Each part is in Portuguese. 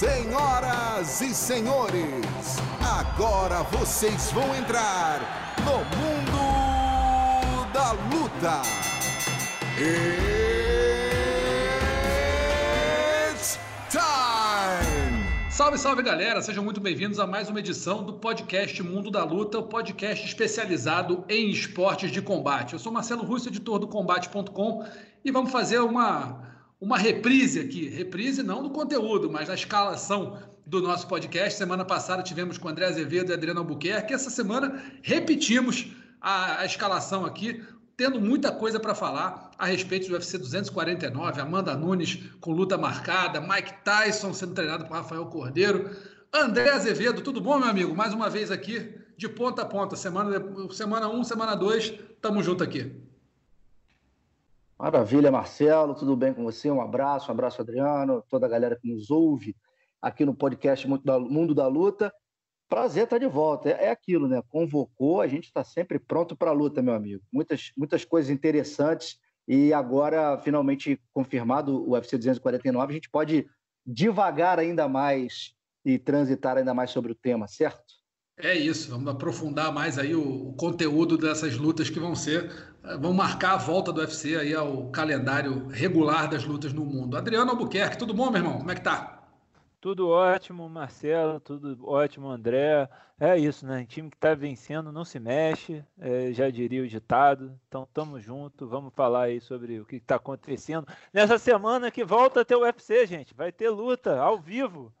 Senhoras e senhores, agora vocês vão entrar no mundo da luta. It's time! Salve, salve galera! Sejam muito bem-vindos a mais uma edição do podcast Mundo da Luta, o podcast especializado em esportes de combate. Eu sou Marcelo Russo, editor do Combate.com, e vamos fazer uma uma reprise aqui, reprise não do conteúdo, mas da escalação do nosso podcast. Semana passada tivemos com André Azevedo e Adriano Albuquerque. Essa semana repetimos a, a escalação aqui, tendo muita coisa para falar a respeito do UFC 249, Amanda Nunes com luta marcada, Mike Tyson sendo treinado por Rafael Cordeiro. André Azevedo, tudo bom, meu amigo? Mais uma vez aqui, de ponta a ponta, semana 1, semana 1, um, semana 2, tamo junto aqui. Maravilha, Marcelo, tudo bem com você? Um abraço, um abraço, Adriano, toda a galera que nos ouve aqui no podcast Mundo da Luta. Prazer estar de volta. É, é aquilo, né? Convocou, a gente está sempre pronto para a luta, meu amigo. Muitas, muitas coisas interessantes e agora, finalmente confirmado o UFC 249, a gente pode devagar ainda mais e transitar ainda mais sobre o tema, certo? É isso, vamos aprofundar mais aí o, o, conteúdo dessas lutas que vão ser, eh, vão marcar a volta do UFC aí ao calendário regular das lutas no mundo. Adriano Albuquerque, tudo bom, meu irmão? Como é que tá? Tudo ótimo, Marcelo, tudo ótimo, André. É isso, né? Time que tá vencendo não se mexe, é, já diria o ditado. Então, tamo junto, vamos falar aí sobre o que está acontecendo nessa semana que volta a ter o UFC, gente. Vai ter luta ao vivo.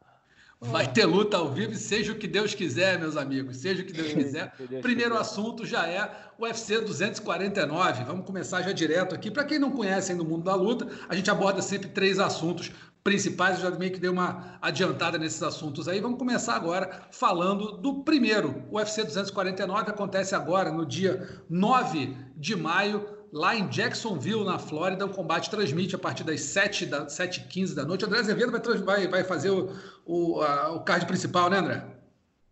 Vai ter luta ao vivo, seja o que Deus quiser, meus amigos, seja o que Deus quiser. Primeiro assunto já é o UFC 249. Vamos começar já direto aqui. Para quem não conhece ainda o mundo da luta, a gente aborda sempre três assuntos principais. Eu já meio que dei uma adiantada nesses assuntos aí. Vamos começar agora falando do primeiro. O UFC 249 acontece agora, no dia 9 de maio lá em Jacksonville, na Flórida. O combate transmite a partir das 7 da 7h15 da noite. O André Azevedo vai, vai, vai fazer o, o, a, o card principal, né, André?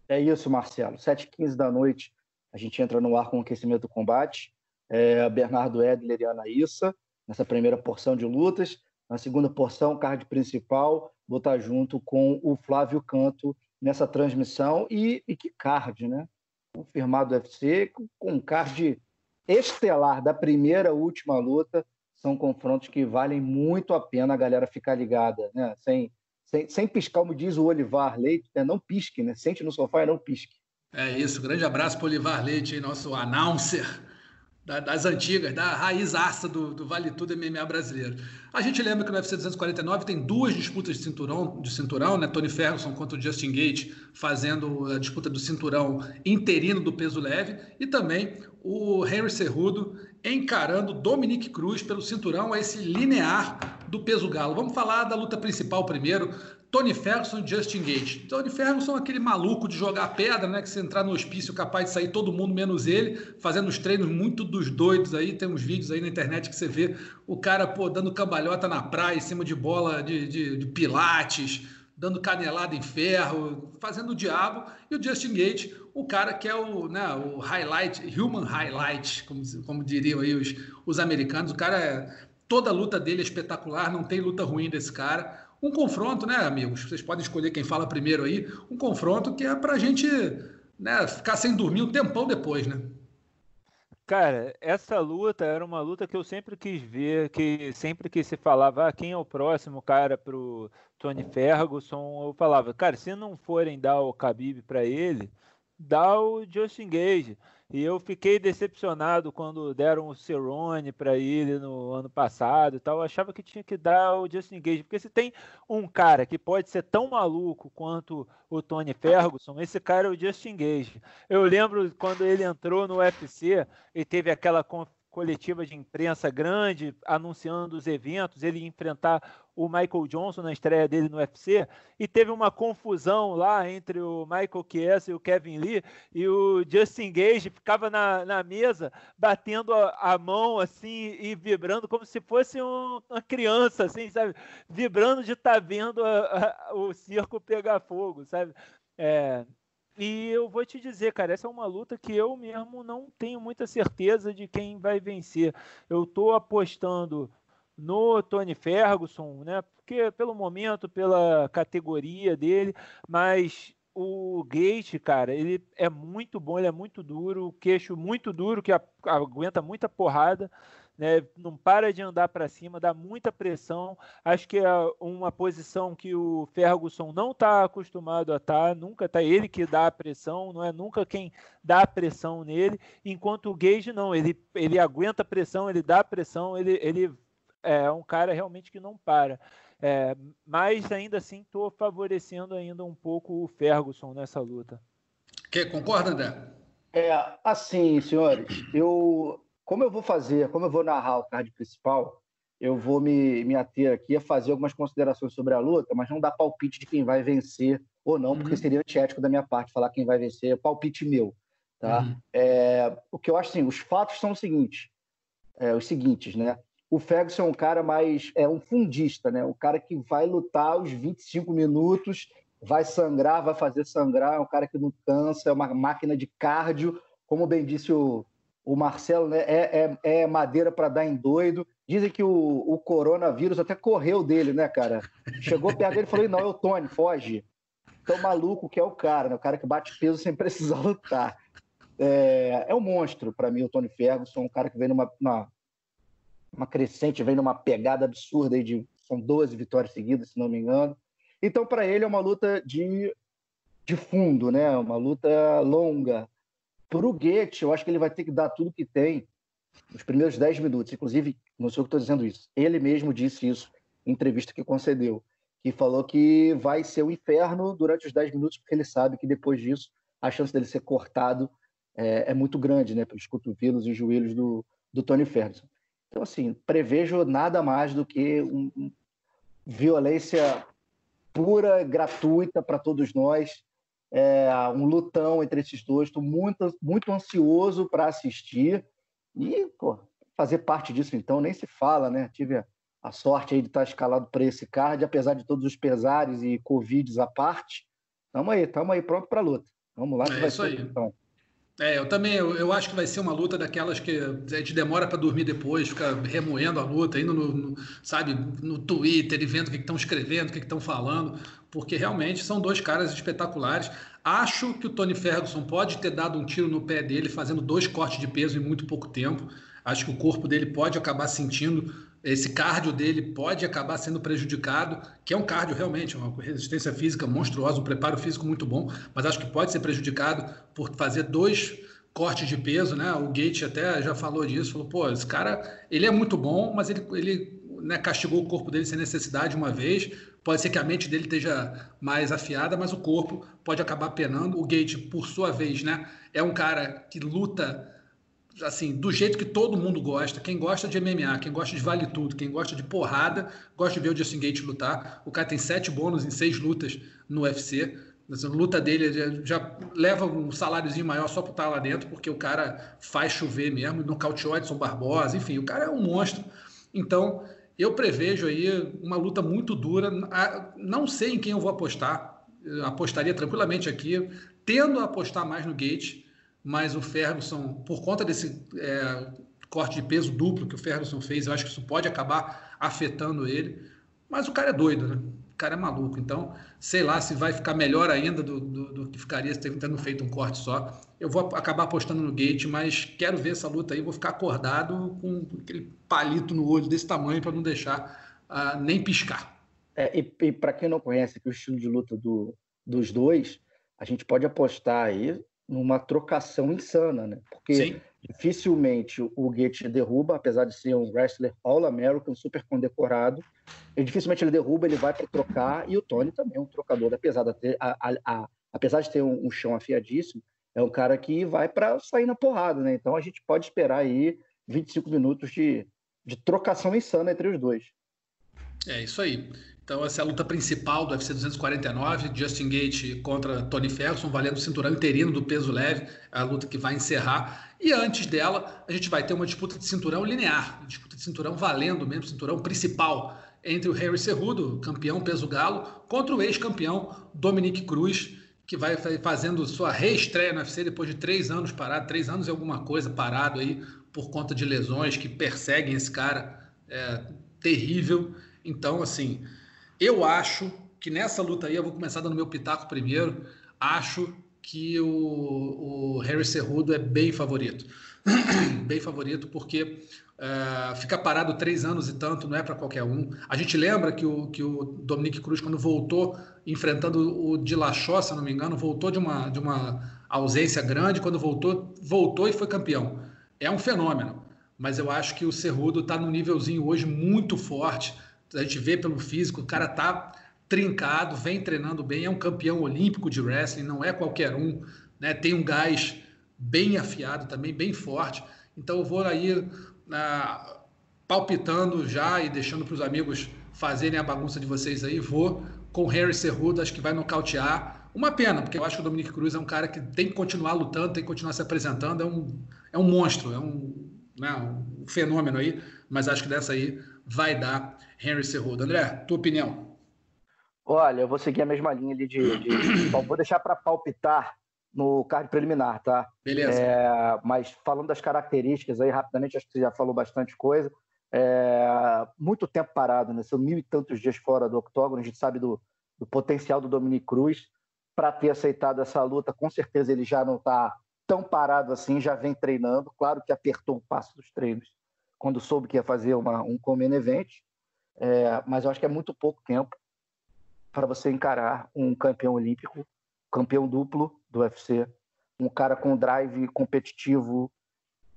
É isso, Marcelo. 7h15 da noite, a gente entra no ar com o aquecimento do combate. É, Bernardo Edler e Ana Issa, nessa primeira porção de lutas. Na segunda porção, card principal, vou estar junto com o Flávio Canto nessa transmissão. E, e que card, né? Confirmado UFC, com card estelar da primeira última luta são confrontos que valem muito a pena a galera ficar ligada, né? Sem, sem, sem piscar, como diz o Olivar Leite, né? não pisque, né? Sente no sofá e não pisque. É isso, grande abraço para o Olivar Leite, nosso announcer da, das antigas, da raiz aça do, do, Vale Tudo MMA brasileiro. A gente lembra que no UFC 249 tem duas disputas de cinturão, de cinturão, né? Tony Ferguson contra o Justin Gate fazendo a disputa do cinturão interino do peso leve e também o Henry Cerrudo encarando Dominic Cruz pelo cinturão esse linear do peso galo. Vamos falar da luta principal primeiro. Tony Ferguson e Justin Gage. Tony Ferguson é aquele maluco de jogar pedra, né? Que se entrar no hospício capaz de sair todo mundo menos ele, fazendo os treinos muito dos doidos aí. Tem uns vídeos aí na internet que você vê o cara, pô, dando cambalhota na praia, em cima de bola de, de, de pilates, dando canelada em ferro, fazendo o diabo. E o Justin Gage, o cara que é o, né, o highlight, human highlight, como, como diriam aí os, os americanos. O cara é. Toda a luta dele é espetacular, não tem luta ruim desse cara um confronto, né, amigos? Vocês podem escolher quem fala primeiro aí. Um confronto que é para a gente né, ficar sem dormir um tempão depois, né? Cara, essa luta era uma luta que eu sempre quis ver, que sempre que se falava ah, quem é o próximo cara pro Tony Ferguson, eu falava, cara, se não forem dar o Khabib para ele, dá o Justin Gage. E eu fiquei decepcionado quando deram o Cerrone para ele no ano passado e tal. Eu achava que tinha que dar o Justin Gage, porque se tem um cara que pode ser tão maluco quanto o Tony Ferguson, esse cara é o Justin Gage. Eu lembro quando ele entrou no UFC e teve aquela coletiva de imprensa grande anunciando os eventos, ele enfrentar o Michael Johnson na estreia dele no UFC, e teve uma confusão lá entre o Michael Chiesa e o Kevin Lee, e o Justin Gage ficava na, na mesa batendo a, a mão assim e vibrando como se fosse um, uma criança, assim, sabe? Vibrando de estar tá vendo a, a, o circo pegar fogo, sabe? É, e eu vou te dizer, cara, essa é uma luta que eu mesmo não tenho muita certeza de quem vai vencer. Eu tô apostando no Tony Ferguson, né? Porque pelo momento, pela categoria dele, mas o Gate, cara, ele é muito bom, ele é muito duro, o queixo muito duro, que aguenta muita porrada, né? Não para de andar para cima, dá muita pressão. Acho que é uma posição que o Ferguson não está acostumado a estar, tá, nunca está ele que dá a pressão, não é nunca quem dá a pressão nele, enquanto o Gage não, ele, ele aguenta a pressão, ele dá a pressão, ele, ele é um cara realmente que não para. É, mas ainda assim estou favorecendo ainda um pouco o Ferguson nessa luta. Que, concorda, André? É, assim, senhores, eu como eu vou fazer, como eu vou narrar o card principal, eu vou me, me ater aqui a fazer algumas considerações sobre a luta, mas não dar palpite de quem vai vencer ou não, porque uhum. seria antiético da minha parte falar quem vai vencer, é palpite meu. Tá? Uhum. É, o que eu acho assim, os fatos são os seguintes, é, os seguintes, né? O Ferguson é um cara mais, é um fundista, né? Um cara que vai lutar os 25 minutos, vai sangrar, vai fazer sangrar, é um cara que não cansa, é uma máquina de cardio, como bem disse o, o Marcelo, né? É, é, é madeira para dar em doido. Dizem que o, o coronavírus até correu dele, né, cara? Chegou perto dele e falou: não, é o Tony, foge. Tão maluco que é o cara, né? O cara que bate peso sem precisar lutar. É, é um monstro para mim, o Tony Ferguson, um cara que vem numa, uma crescente, vem numa pegada absurda aí de são 12 vitórias seguidas, se não me engano. Então, para ele é uma luta de, de fundo, né? Uma luta longa. Para o Goethe, eu acho que ele vai ter que dar tudo que tem nos primeiros 10 minutos. Inclusive, não sei o que estou dizendo isso. Ele mesmo disse isso em entrevista que concedeu, que falou que vai ser o um inferno durante os 10 minutos, porque ele sabe que depois disso a chance dele ser cortado é, é muito grande, né? Pelos cotovelos e joelhos do, do Tony Ferguson. Então, assim, prevejo nada mais do que um, um violência pura, gratuita para todos nós, é, um lutão entre esses dois. Estou muito, muito ansioso para assistir e pô, fazer parte disso, então, nem se fala, né? Tive a, sorte aí de estar escalado para esse card, apesar de todos os pesares e Covids à parte. Tamo aí, tamo aí pronto para a luta. Vamos lá, que é vai isso ser aí. então. É, eu também, eu, eu, acho que vai ser uma luta daquelas que a gente demora para dormir depois, fica remoendo a luta, indo no, no sabe, no Twitter e vendo o que estão escrevendo, o que estão falando, porque realmente são dois caras espetaculares. Acho que o Tony Ferguson pode ter dado um tiro no pé dele, fazendo dois cortes de peso em muito pouco tempo. Acho que o corpo dele pode acabar sentindo esse cardio dele pode acabar sendo prejudicado, que é um cardio realmente, uma resistência física monstruosa, um preparo físico muito bom, mas acho que pode ser prejudicado por fazer dois cortes de peso, né? O Gate até já falou disso, falou, pô, esse cara, ele é muito bom, mas ele, ele né, castigou o corpo dele sem necessidade uma vez, pode ser que a mente dele esteja mais afiada, mas o corpo pode acabar penando. O Gate, por sua vez, né, é um cara que luta assim, do jeito que todo mundo gosta. Quem gosta de MMA, quem gosta de vale tudo, quem gosta de porrada, gosta de ver o Justin Gate lutar. O cara tem sete bônus em seis lutas no UFC. A luta dele já leva um saláriozinho maior só por estar lá dentro, porque o cara faz chover mesmo, nocauteou Edson Barbosa, enfim, o cara é um monstro. Então, eu prevejo aí uma luta muito dura. Não sei em quem eu vou apostar. Eu apostaria tranquilamente aqui, tendo a apostar mais no Gate mas o Ferguson, por conta desse é, corte de peso duplo que o Ferguson fez, eu acho que isso pode acabar afetando ele. Mas o cara é doido, né? O cara é maluco. Então, sei lá se vai ficar melhor ainda do, do, do que ficaria se tendo feito um corte só. Eu vou acabar apostando no Gate, mas quero ver essa luta aí. Vou ficar acordado com aquele palito no olho desse tamanho para não deixar uh, nem piscar. É, e, e para quem não conhece o estilo de luta do, dos dois, a gente pode apostar aí numa trocação insana, né? Porque Sim. dificilmente o Goethe derruba, apesar de ser um wrestler All-American, super condecorado, e dificilmente ele derruba, ele vai para trocar, e o Tony também é um trocador, apesar de ter, a, a, a, apesar de ter um, um, chão afiadíssimo, é um cara que vai para sair na porrada, né? Então a gente pode esperar aí 25 minutos de, de trocação insana entre os dois. É isso aí. Então, essa é a luta principal do UFC 249, Justin Gate contra Tony Ferguson, valendo o cinturão interino do peso leve, a luta que vai encerrar. E antes dela, a gente vai ter uma disputa de cinturão linear, disputa de cinturão valendo mesmo, cinturão principal, entre o Harry Cerrudo, campeão peso galo, contra o ex-campeão Dominique Cruz, que vai fazendo sua reestreia no UFC depois de três anos parado, três anos e alguma coisa parado aí, por conta de lesões que perseguem esse cara. É, terrível. Então, assim, eu acho que nessa luta aí, eu vou começar dando meu pitaco primeiro. Acho que o, o Harry Cerrudo é bem favorito. bem favorito, porque uh, ficar parado três anos e tanto não é para qualquer um. A gente lembra que o, que o Dominique Cruz, quando voltou, enfrentando o Dilachó, se não me engano, voltou de uma, de uma ausência grande, quando voltou, voltou e foi campeão. É um fenômeno, mas eu acho que o Cerrudo está num nívelzinho hoje muito forte. A gente vê pelo físico, o cara tá trincado, vem treinando bem, é um campeão olímpico de wrestling, não é qualquer um, né? Tem um gás bem afiado também, bem forte. Então eu vou aí ah, palpitando já e deixando para os amigos fazerem a bagunça de vocês aí. Vou com Harry Cerrudo, acho que vai nocautear. Uma pena, porque eu acho que o Dominic Cruz é um cara que tem que continuar lutando, tem que continuar se apresentando. É um, é um monstro, é um, né, um fenômeno aí. Mas acho que dessa aí vai dar Henry Cerrudo. André, tua opinião? Olha, eu vou seguir a mesma linha ali de. de... vou deixar para palpitar no card preliminar, tá? Beleza. É, mas falando das características aí, rapidamente, acho que você já falou bastante coisa. É, muito tempo parado, né? São mil e tantos dias fora do octógono. A gente sabe do, do potencial do Dominic Cruz para ter aceitado essa luta. Com certeza ele já não está tão parado assim, já vem treinando. Claro que apertou o passo dos treinos quando soube que ia fazer uma, um Common Event, é, mas eu acho que é muito pouco tempo para você encarar um campeão olímpico, campeão duplo do UFC, um cara com drive competitivo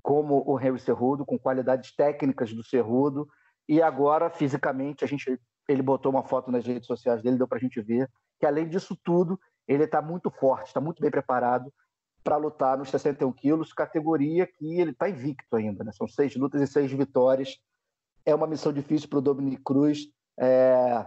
como o Henry Cerrudo, com qualidades técnicas do Cerrudo, e agora fisicamente a gente ele botou uma foto nas redes sociais dele, deu para a gente ver que além disso tudo ele está muito forte, está muito bem preparado para lutar nos 61 quilos, categoria que ele está invicto ainda. Né? São seis lutas e seis vitórias. É uma missão difícil para o Dominic Cruz. É...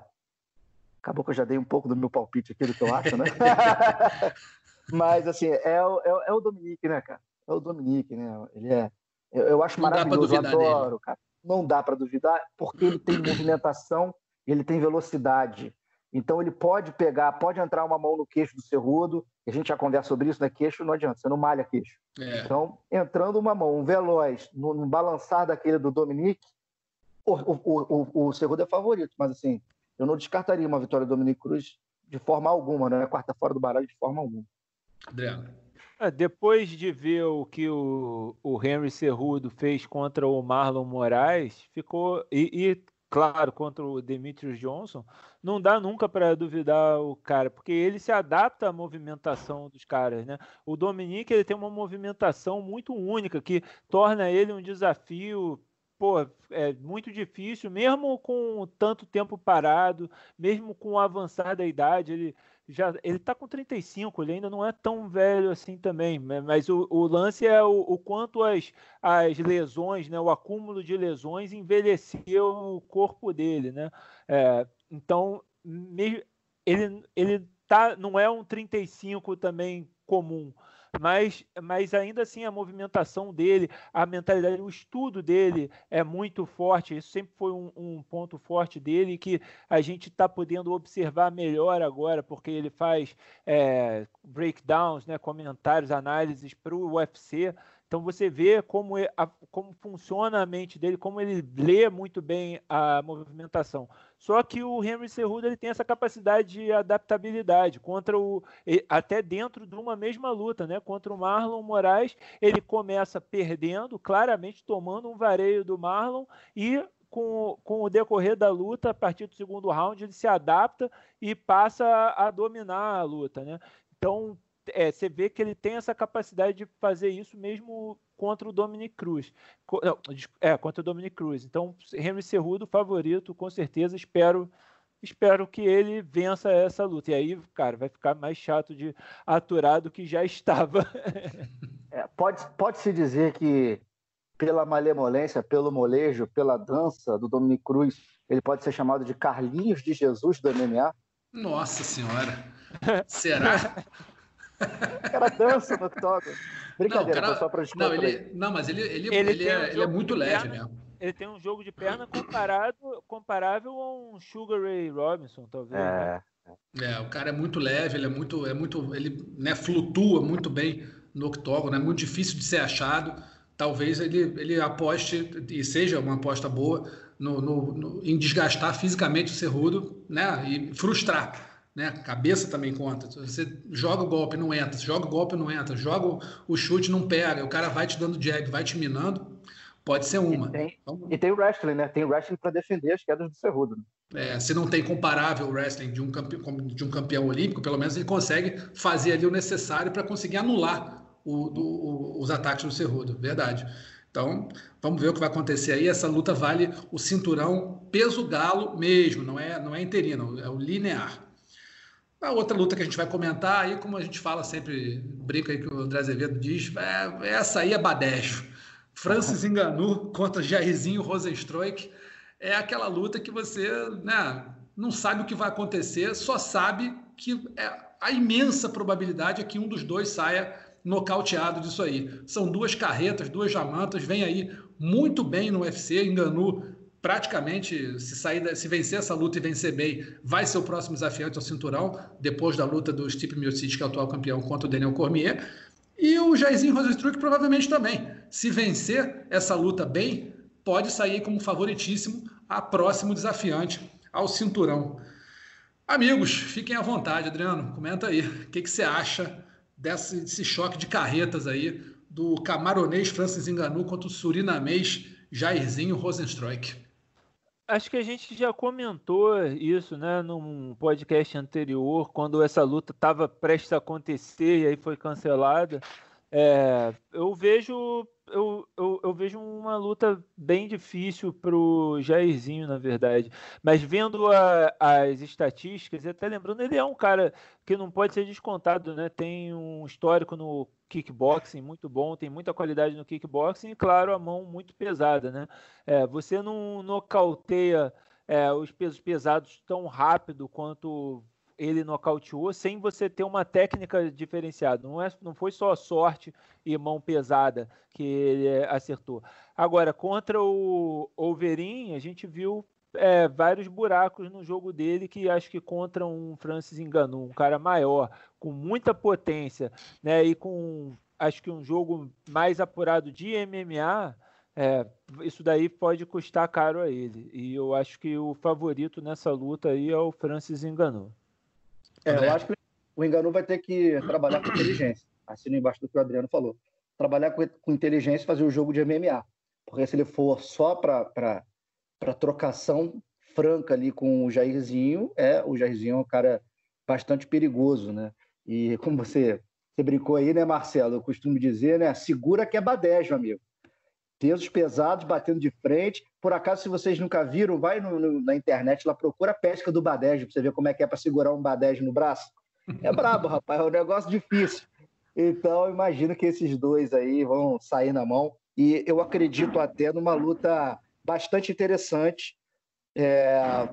Acabou que eu já dei um pouco do meu palpite aqui do que eu acho, né? Mas, assim, é o, é, é, o Dominique, né, cara? É o Dominique, né? Ele é. Eu, eu acho Não maravilhoso, eu adoro, dele. cara. Não dá para duvidar, porque ele tem movimentação, ele tem velocidade. Então ele pode pegar, pode entrar uma mão no queixo do Cerrudo, a gente já conversa sobre isso, né? Queixo não adianta, você não malha queixo. É. Então, entrando uma mão, um veloz, no, no balançar daquele do Dominique, o, o, o, o Cerrudo é favorito, mas assim, eu não descartaria uma vitória do Dominique Cruz de forma alguma, não é quarta fora do baralho de forma alguma. Adriano. É, depois de ver o que o, o Henry Cerrudo fez contra o Marlon Moraes, ficou. E, e claro, contra o Demetrius Johnson, não dá nunca para duvidar o cara, porque ele se adapta à movimentação dos caras, né? O Dominique ele tem uma movimentação muito única que torna ele um desafio pô, é muito difícil, mesmo com tanto tempo parado, mesmo com avançada idade, ele já ele tá com 35, ele ainda não é tão velho assim também, mas o, o lance é o, o, quanto as, as lesões, né, o acúmulo de lesões envelheceu o corpo dele, né? É, então, ele, ele tá, não é um 35 também comum, mas, mas ainda assim a movimentação dele, a mentalidade, o estudo dele é muito forte. Isso sempre foi um, um ponto forte dele que a gente está podendo observar melhor agora, porque ele faz é, breakdowns, né, comentários, análises para o UFC. Então você vê como, a, como funciona a mente dele, como ele lê muito bem a movimentação. Só que o Henry Cerrudo ele tem essa capacidade de adaptabilidade contra o até dentro de uma mesma luta, né? Contra o Marlon Moraes, ele começa perdendo, claramente tomando um vareio do Marlon e com, com o decorrer da luta, a partir do segundo round, ele se adapta e passa a, a dominar a luta, né? Então, é, você vê que ele tem essa capacidade de fazer isso mesmo contra o Dominic Cruz. Não, é, contra o Dominic Cruz. Então, Henry Cerrudo, favorito, com certeza. Espero espero que ele vença essa luta. E aí, cara, vai ficar mais chato de aturar do que já estava. é, pode, pode se dizer que pela malemolência, pelo molejo, pela dança do Dominic Cruz, ele pode ser chamado de Carlinhos de Jesus do MMA? Nossa Senhora! Será? O cara dança no octógono. Brincadeira, não, cara, só para não, ele, não, mas ele, ele, ele, ele, é, um ele é, muito leve perna, mesmo. Ele tem um jogo de perna comparado, comparável a um Sugar Ray Robinson, talvez. Né? É. Né? é, o cara é muito leve, ele é muito, é muito, ele né, flutua muito bem no octógono, é muito difícil de ser achado. Talvez ele, ele aposte e seja uma aposta boa no, no, no, em desgastar fisicamente o Cerrudo né, e frustrar. Né? Cabeça também conta. Você joga o golpe, não entra. Joga o golpe, não entra. Joga o chute, não pega. O cara vai te dando jab, vai te minando. Pode ser uma. E tem, então, e tem o wrestling, né? Tem o wrestling para defender as quedas do Cerrudo. Né? É, se não tem comparável o wrestling de um, campeão, de um campeão olímpico, pelo menos ele consegue fazer ali o necessário para conseguir anular o, do, o, os ataques do Cerrudo. Verdade. Então, vamos ver o que vai acontecer aí. Essa luta vale o cinturão peso galo mesmo, não é, não é interino, é o linear. A outra luta que a gente vai comentar aí, como a gente fala sempre, brinca aí que o André Azevedo diz, é, essa aí é badejo. Francis Enganu contra Jairzinho Rosenstruik. É aquela luta que você né, não sabe o que vai acontecer, só sabe que é, a imensa probabilidade é que um dos dois saia nocauteado disso aí. São duas carretas, duas jamantas, vem aí muito bem no UFC, Enganu praticamente, se sair, se vencer essa luta e vencer bem, vai ser o próximo desafiante ao cinturão, depois da luta do Stipe Miocic, que é o atual campeão, contra o Daniel Cormier. E o Jairzinho Rosenstruck provavelmente também. Se vencer essa luta bem, pode sair como favoritíssimo a próximo desafiante ao cinturão. Amigos, fiquem à vontade, Adriano. Comenta aí. O que, que você acha desse, desse, choque de carretas aí do camaronês Francis Enganu contra o surinamês Jairzinho Rosenstruck? Acho que a gente já comentou isso, né, num podcast anterior, quando essa luta estava prestes a acontecer e aí foi cancelada. É, eu vejo eu, eu, eu, vejo uma luta bem difícil para o Jairzinho, na verdade. Mas vendo a, as estatísticas, e até lembrando, ele é um cara que não pode ser descontado, né? Tem um histórico no kickboxing muito bom, tem muita qualidade no kickboxing e, claro, a mão muito pesada, né? É, você não nocauteia é, os pesos pesados tão rápido quanto ele nocauteou sem você ter uma técnica diferenciada. Não, é, não foi só sorte e mão pesada que ele é, acertou. Agora, contra o Overin, a gente viu é, vários buracos no jogo dele que acho que contra um Francis enganou, um cara maior, com muita potência, né? E com acho que um jogo mais apurado de MMA, é, isso daí pode custar caro a ele. E eu acho que o favorito nessa luta aí é o Francis Enganou. É, eu acho que o Enganu vai ter que trabalhar com inteligência. Assino embaixo do que o Adriano falou. Trabalhar com, com inteligência e fazer o jogo de MMA. Porque se ele for só para trocação franca ali com o Jairzinho, é, o Jairzinho é um cara bastante perigoso, né? E como você, você brincou aí, né, Marcelo? Eu costumo dizer, né? Segura que é badejo, amigo. Pesos pesados, batendo de frente. Por acaso, se vocês nunca viram, vai no, no, na internet lá, procura a pesca do badejo, para você ver como é que é para segurar um badejo no braço. É brabo, rapaz, é um negócio difícil. Então, imagino que esses dois aí vão sair na mão. E eu acredito até numa luta bastante interessante, é,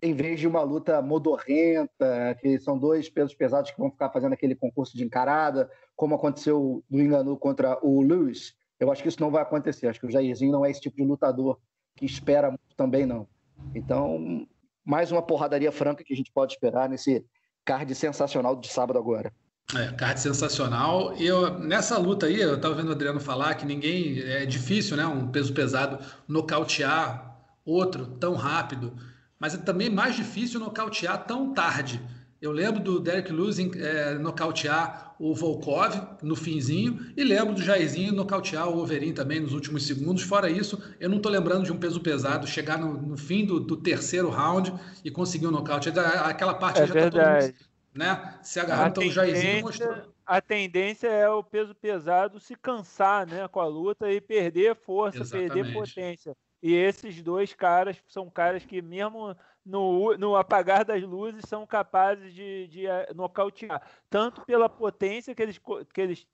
em vez de uma luta modorrenta, que são dois pesos pesados que vão ficar fazendo aquele concurso de encarada, como aconteceu no Enganu contra o Lewis. Eu acho que isso não vai acontecer. Acho que o Jairzinho não é esse tipo de lutador que espera muito também, não. Então, mais uma porradaria franca que a gente pode esperar nesse card sensacional de sábado agora. É, card sensacional. E eu, nessa luta aí, eu estava vendo o Adriano falar que ninguém. É difícil, né? Um peso pesado nocautear outro tão rápido. Mas é também mais difícil nocautear tão tarde. Eu lembro do Derek Lewis é, nocautear o Volkov no finzinho e lembro do Jairzinho nocautear o Overin também nos últimos segundos. Fora isso, eu não estou lembrando de um peso pesado chegar no, no fim do, do, terceiro round e conseguir um nocaute. Aquela parte é já está todo mundo né, se agarrando. Então o Jairzinho mostrou. A tendência é o peso pesado se cansar né, com a luta e perder força, Exatamente. perder potência. E esses dois caras são caras que, mesmo no, no apagar das luzes, são capazes de, de eh, nocautear. Tanto pela potência que eles, que eles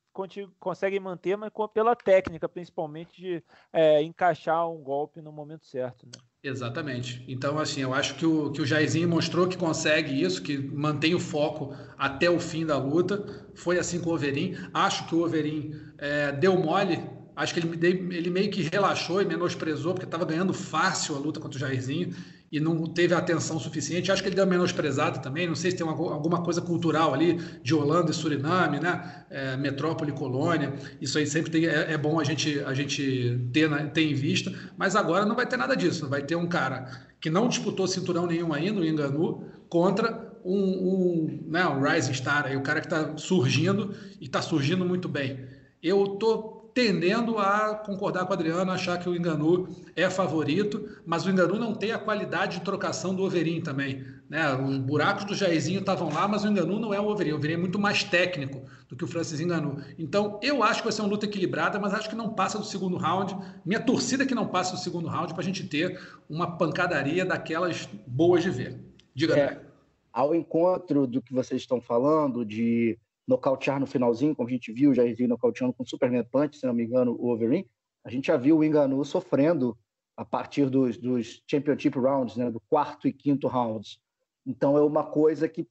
conseguem manter, mas pela técnica, principalmente, de é, encaixar um golpe no momento certo. Né? Exatamente. Então, assim, eu acho que o, que o Jairzinho mostrou que consegue isso, que mantém o foco até o fim da luta. Foi assim com o Overin. Acho que o Overin é, deu mole Acho que ele, ele meio que relaxou e menosprezou, porque estava ganhando fácil a luta contra o Jairzinho. e não teve atenção suficiente. Acho que ele deu menosprezado também. Não sei se tem uma, alguma coisa cultural ali de Holanda e Suriname, né? É, metrópole, colônia. Isso aí sempre tem, é, é, bom a gente, a gente ter, ter em vista. Mas agora não vai ter nada disso. Vai ter um cara que não disputou cinturão nenhum ainda, o Enganu, contra um, um, né, um rising star, aí, o cara que está surgindo e está surgindo muito bem. Eu tô tendendo a concordar com o Adriano, achar que o Enganu é favorito, mas o Enganu não tem a qualidade de trocação do Overin também. Né? Os buracos do Jairzinho estavam lá, mas o Enganu não é o Overin. O Overin é muito mais técnico do que o Francis Enganu. Então, eu acho que vai ser uma luta equilibrada, mas acho que não passa do segundo round. Minha torcida é que não passa do segundo round para a gente ter uma pancadaria daquelas boas de ver. Diga, é, Ao encontro do que vocês estão falando, de nocautear no finalzinho, como a gente viu, já vi nocauteando com Superman Punch, se não me engano, o Wolverine, a gente já viu o Enganu sofrendo a partir dos, dos championship rounds, né, do quarto e quinto rounds. Então é uma coisa que,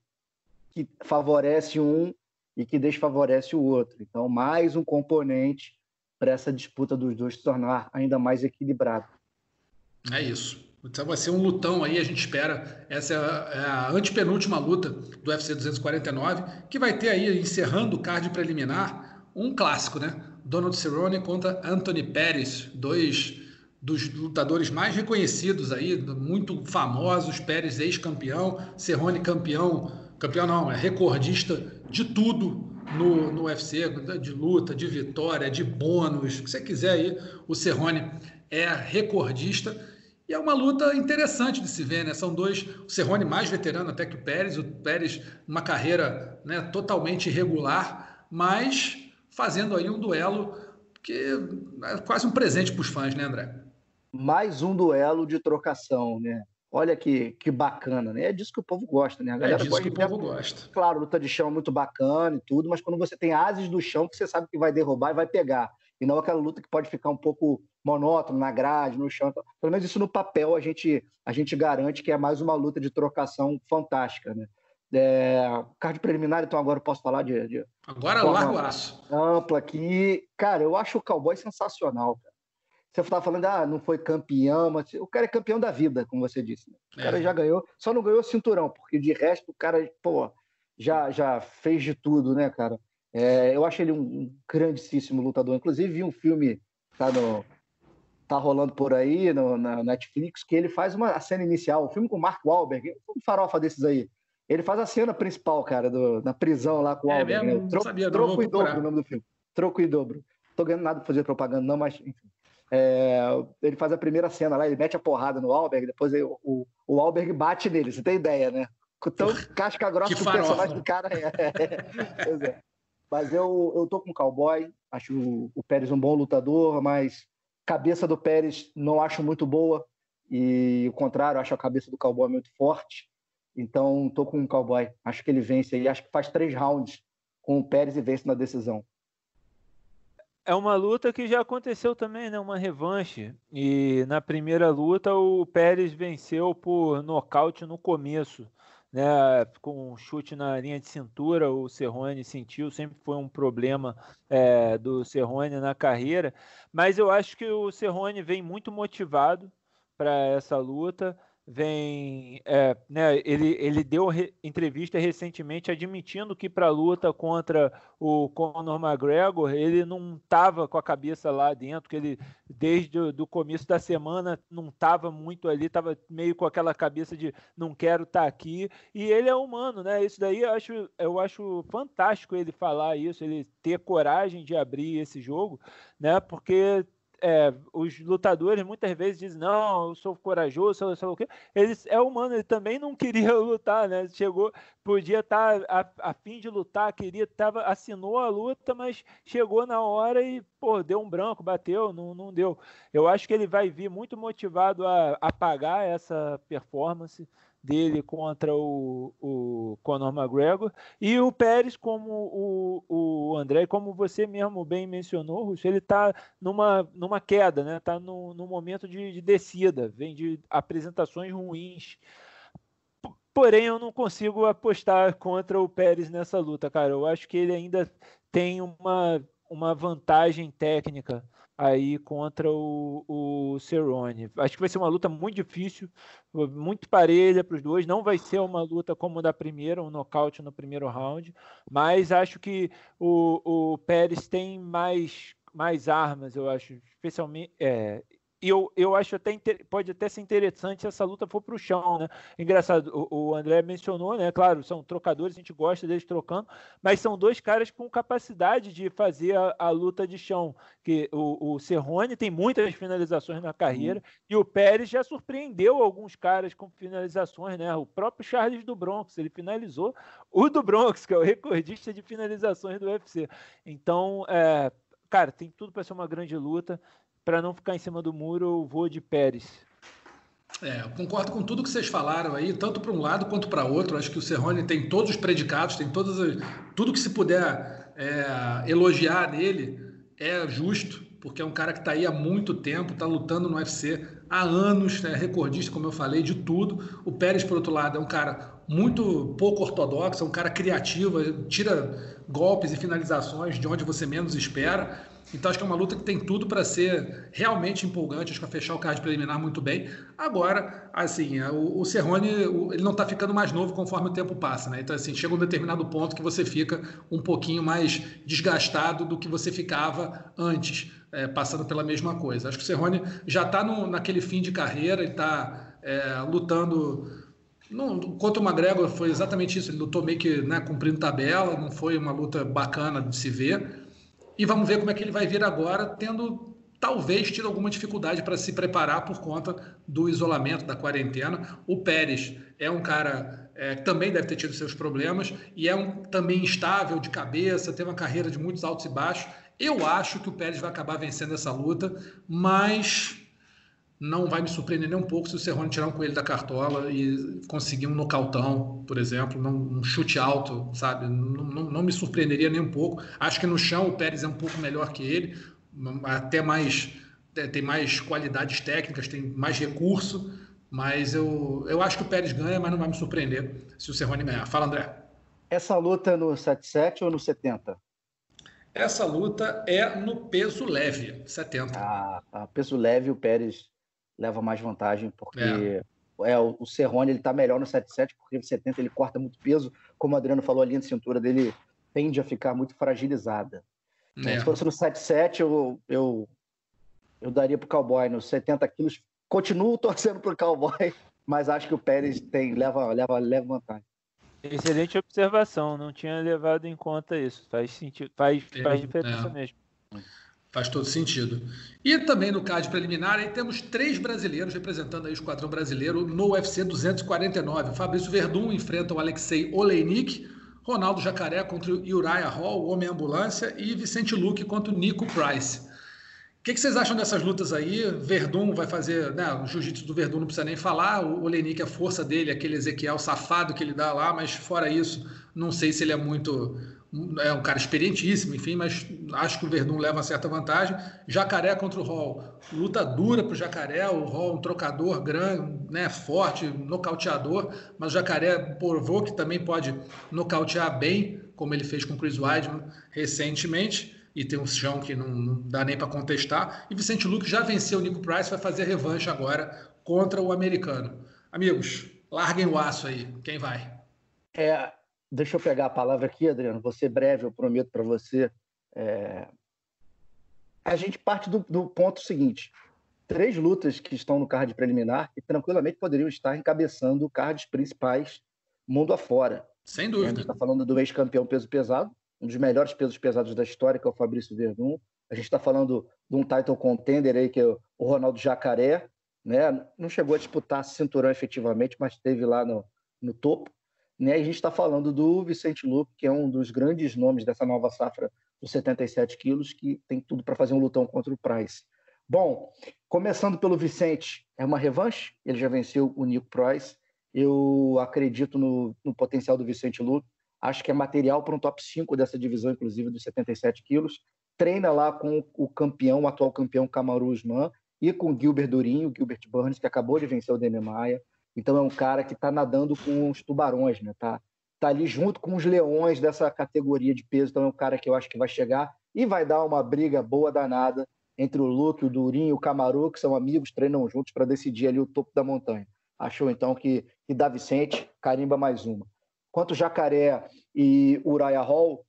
que favorece um e que desfavorece o outro. Então, mais um componente para essa disputa dos dois se tornar ainda mais equilibrada. É isso. Então vai ser um lutão aí, a gente espera. Essa é a, é antepenúltima luta do UFC 249, que vai ter aí, encerrando o card preliminar, um clássico, né? Donald Cerrone contra Anthony Pérez, dois dos lutadores mais reconhecidos aí, muito famosos, Pérez ex-campeão, Cerrone campeão, campeão não, é recordista de tudo no, no UFC, de luta, de vitória, de bônus, o que você quiser aí, o Cerrone é recordista e é uma luta interessante de se ver, né? São dois, o Cerrone mais veterano até que o Pérez, o Pérez uma carreira né, totalmente irregular, mas fazendo aí um duelo que é quase um presente para os fãs, né, André? Mais um duelo de trocação, né? Olha que, que bacana, né? É disso que o povo gosta, né? A é galera é disso que o povo gosta. Claro, luta de chão é muito bacana e tudo, mas quando você tem ases do chão que você sabe que vai derrubar e vai pegar, e não aquela luta que pode ficar um pouco monótono na grade, no chão. Pelo menos isso no papel a gente, a gente garante que é mais uma luta de trocação fantástica, né? É, card preliminar, então agora eu posso falar de. de agora larga o aço. Ampla aqui. Cara, eu acho o cowboy sensacional. Cara. Você estava falando, ah, não foi campeão, mas o cara é campeão da vida, como você disse. Né? O cara é. já ganhou, só não ganhou cinturão, porque de resto o cara, pô, já, já fez de tudo, né, cara? É, eu acho ele um grandíssimo lutador. Inclusive, vi um filme, tá, no, tá rolando por aí no, na Netflix, que ele faz uma cena inicial, um filme com o Mark Wahlberg, um farofa desses aí. Ele faz a cena principal, cara, do, na prisão lá com o é, Wahlberg. Mesmo, né? Tro, sabia, troco e dobro o nome do filme. Troco e dobro. Tô ganhando nada pra fazer propaganda, não, mas enfim. É, ele faz a primeira cena lá, ele mete a porrada no Wahlberg, depois ele, o, o Wahlberg bate nele, você tem ideia, né? Tão casca grossa que, que o personagem do cara é. pois é. Mas eu, eu tô com o cowboy, acho o, o Pérez um bom lutador, mas cabeça do Pérez não acho muito boa. E o contrário, acho a cabeça do cowboy muito forte. Então, tô com o cowboy. Acho que ele vence aí. Acho que faz três rounds com o Pérez e vence na decisão. É uma luta que já aconteceu também, né? Uma revanche. E na primeira luta o Pérez venceu por nocaute no começo né, com um chute na linha de cintura, o Serrone sentiu, sempre foi um problema é, do Serrone na carreira, mas eu acho que o Serrone vem muito motivado para essa luta vem, é, né, ele, ele deu re, entrevista recentemente admitindo que para a luta contra o Conor McGregor ele não estava com a cabeça lá dentro, que ele desde o começo da semana não estava muito ali, estava meio com aquela cabeça de não quero estar tá aqui, e ele é humano, né? Isso daí eu acho, eu acho fantástico ele falar isso, ele ter coragem de abrir esse jogo, né? Porque é, os lutadores muitas vezes dizem, não, eu sou corajoso, sei, sei o quê. Ele é humano, ele também não queria lutar, né? Chegou, podia estar tá a, a, fim de lutar, queria, tava, assinou a luta, mas chegou na hora e, pô, deu um branco, bateu, não, não deu. Eu acho que ele vai vir muito motivado a, a pagar essa performance dele contra o, o Conor McGregor e o Pérez como o, o André, como você mesmo bem mencionou, Russo, ele está numa, numa queda, né? Está num, num momento de, de descida, vem de apresentações ruins. Porém, eu não consigo apostar contra o Pérez nessa luta, cara. Eu acho que ele ainda tem uma, uma vantagem técnica aí contra o, o Cerrone. Acho que vai ser uma luta muito difícil, muito parelha para os dois. Não vai ser uma luta como da primeira, um nocaute no primeiro round, mas acho que o, o Pérez tem mais, mais armas, eu acho, especialmente. É, eu, eu acho até pode até ser interessante se essa luta for para o chão, né? Engraçado, o, o, André mencionou, né? Claro, são trocadores, a gente gosta deles trocando, mas são dois caras com capacidade de fazer a, a luta de chão. Que o, o Cerrone tem muitas finalizações na carreira uhum. e o Pérez já surpreendeu alguns caras com finalizações, né? O próprio Charles do Bronx, ele finalizou o do Bronx, que é o recordista de finalizações do UFC. Então, é, cara, tem tudo para ser uma grande luta para não ficar em cima do muro, eu vou de Pérez. É, eu concordo com tudo que vocês falaram aí, tanto para um lado quanto para outro. Acho que o Serrone tem todos os predicados, tem todas as, tudo que se puder é, elogiar nele é justo, porque é um cara que está aí há muito tempo, está lutando no UFC há anos, é recordista, como eu falei, de tudo. O Pérez, por outro lado, é um cara muito pouco ortodoxo, é um cara criativo, tira golpes e finalizações de onde você menos espera. Então acho que é uma luta que tem tudo para ser realmente empolgante, acho que vai fechar o card preliminar muito bem. Agora, assim, é, o, o Cerrone, ele não está ficando mais novo conforme o tempo passa, né? Então assim, chega um determinado ponto que você fica um pouquinho mais desgastado do que você ficava antes, é, passando pela mesma coisa. Acho que o Cerrone já está naquele fim de carreira, ele está é, lutando não, contra o McGregor foi exatamente isso. Ele lutou meio que né, cumprindo tabela, não foi uma luta bacana de se ver. E vamos ver como é que ele vai vir agora, tendo talvez tido alguma dificuldade para se preparar por conta do isolamento, da quarentena. O Pérez é um cara é, que também deve ter tido seus problemas e é um também instável de cabeça, tem uma carreira de muitos altos e baixos. Eu acho que o Pérez vai acabar vencendo essa luta, mas não vai me surpreender nem um pouco se o Serrone tirar um coelho da cartola e conseguir um nocautão, por exemplo, um chute alto, sabe? Não, não, não, me surpreenderia nem um pouco. Acho que no chão o Pérez é um pouco melhor que ele, até mais tem mais qualidades técnicas, tem mais recurso, mas eu, eu acho que o Pérez ganha, mas não vai me surpreender se o Serrone ganhar. Fala, André. Essa luta é no 77 ou no 70? Essa luta é no peso leve, 70. Ah, tá. peso leve, o Pérez leva mais vantagem, porque é. é o, o Cerrone ele tá melhor no 77, porque no 70 ele corta muito peso, como o Adriano falou, a linha de cintura dele tende a ficar muito fragilizada. É. Se fosse no 77, eu, eu, eu daria pro Cowboy nos 70 quilos. Continuo torcendo pro Cowboy, mas acho que o Pérez tem, leva, leva, leva vantagem. Excelente observação, não tinha levado em conta isso. Faz sentido, faz, faz diferença é. mesmo. Faz todo sentido. E também no card preliminar, aí temos três brasileiros representando aí o esquadrão brasileiro no UFC 249. Fabrício Verdun enfrenta o Alexei Oleinik, Ronaldo Jacaré contra o Uriah Hall, o Homem Ambulância, e Vicente Luque contra o Nico Price. O que, que, vocês acham dessas lutas aí? Verdun vai fazer, né, o jiu-jitsu do Verdun não precisa nem falar, o Oleinik, a força dele, aquele Ezequiel safado que ele dá lá, mas fora isso, não sei se ele é muito é um cara experientíssimo, enfim, mas acho que o Verdun leva uma certa vantagem. Jacaré contra o Hall, luta dura para o Jacaré, o Hall um trocador grande, né, forte, nocauteador, mas o Jacaré provou que também pode nocautear bem, como ele fez com o Chris Weidman recentemente, e tem um chão que não, não dá nem para contestar. E Vicente Luque já venceu o Nico Price, vai fazer revanche agora contra o americano. Amigos, larguem o aço aí, quem vai? É, Deixa eu pegar a palavra aqui, Adriano. Você breve, eu prometo para você. É... A gente parte do, do, ponto seguinte: três lutas que estão no card preliminar e tranquilamente poderiam estar encabeçando cards principais mundo afora. Sem dúvida. A gente está falando do ex-campeão peso pesado, um dos melhores pesos pesados da história, que é o Fabrício Verdun. A gente está falando de um title contender aí, que é o Ronaldo Jacaré. Né? Não chegou a disputar cinturão efetivamente, mas esteve lá no, no topo. Né? A gente está falando do Vicente Luque, que é um dos grandes nomes dessa nova safra dos 77 quilos, que tem tudo para fazer um lutão contra o Price. Bom, começando pelo Vicente, é uma revanche, ele já venceu o Nico Price. Eu acredito no, no potencial do Vicente Luque, acho que é material para um top 5 dessa divisão, inclusive dos 77 quilos. Treina lá com o campeão, o atual campeão Kamaru Usman, e com o Gilbert Durinho, Gilbert Burns, que acabou de vencer o Demian Maia. Então é um cara que está nadando com os tubarões, né? Tá, tá ali junto com os leões dessa categoria de peso. Então é um cara que eu acho que vai chegar e vai dar uma briga boa danada entre o Luke, o Durinho e o Camaru, que são amigos, treinam juntos para decidir ali o topo da montanha. Achou então que, que dá Vicente, carimba mais uma. Quanto Jacaré e Uriah Hall,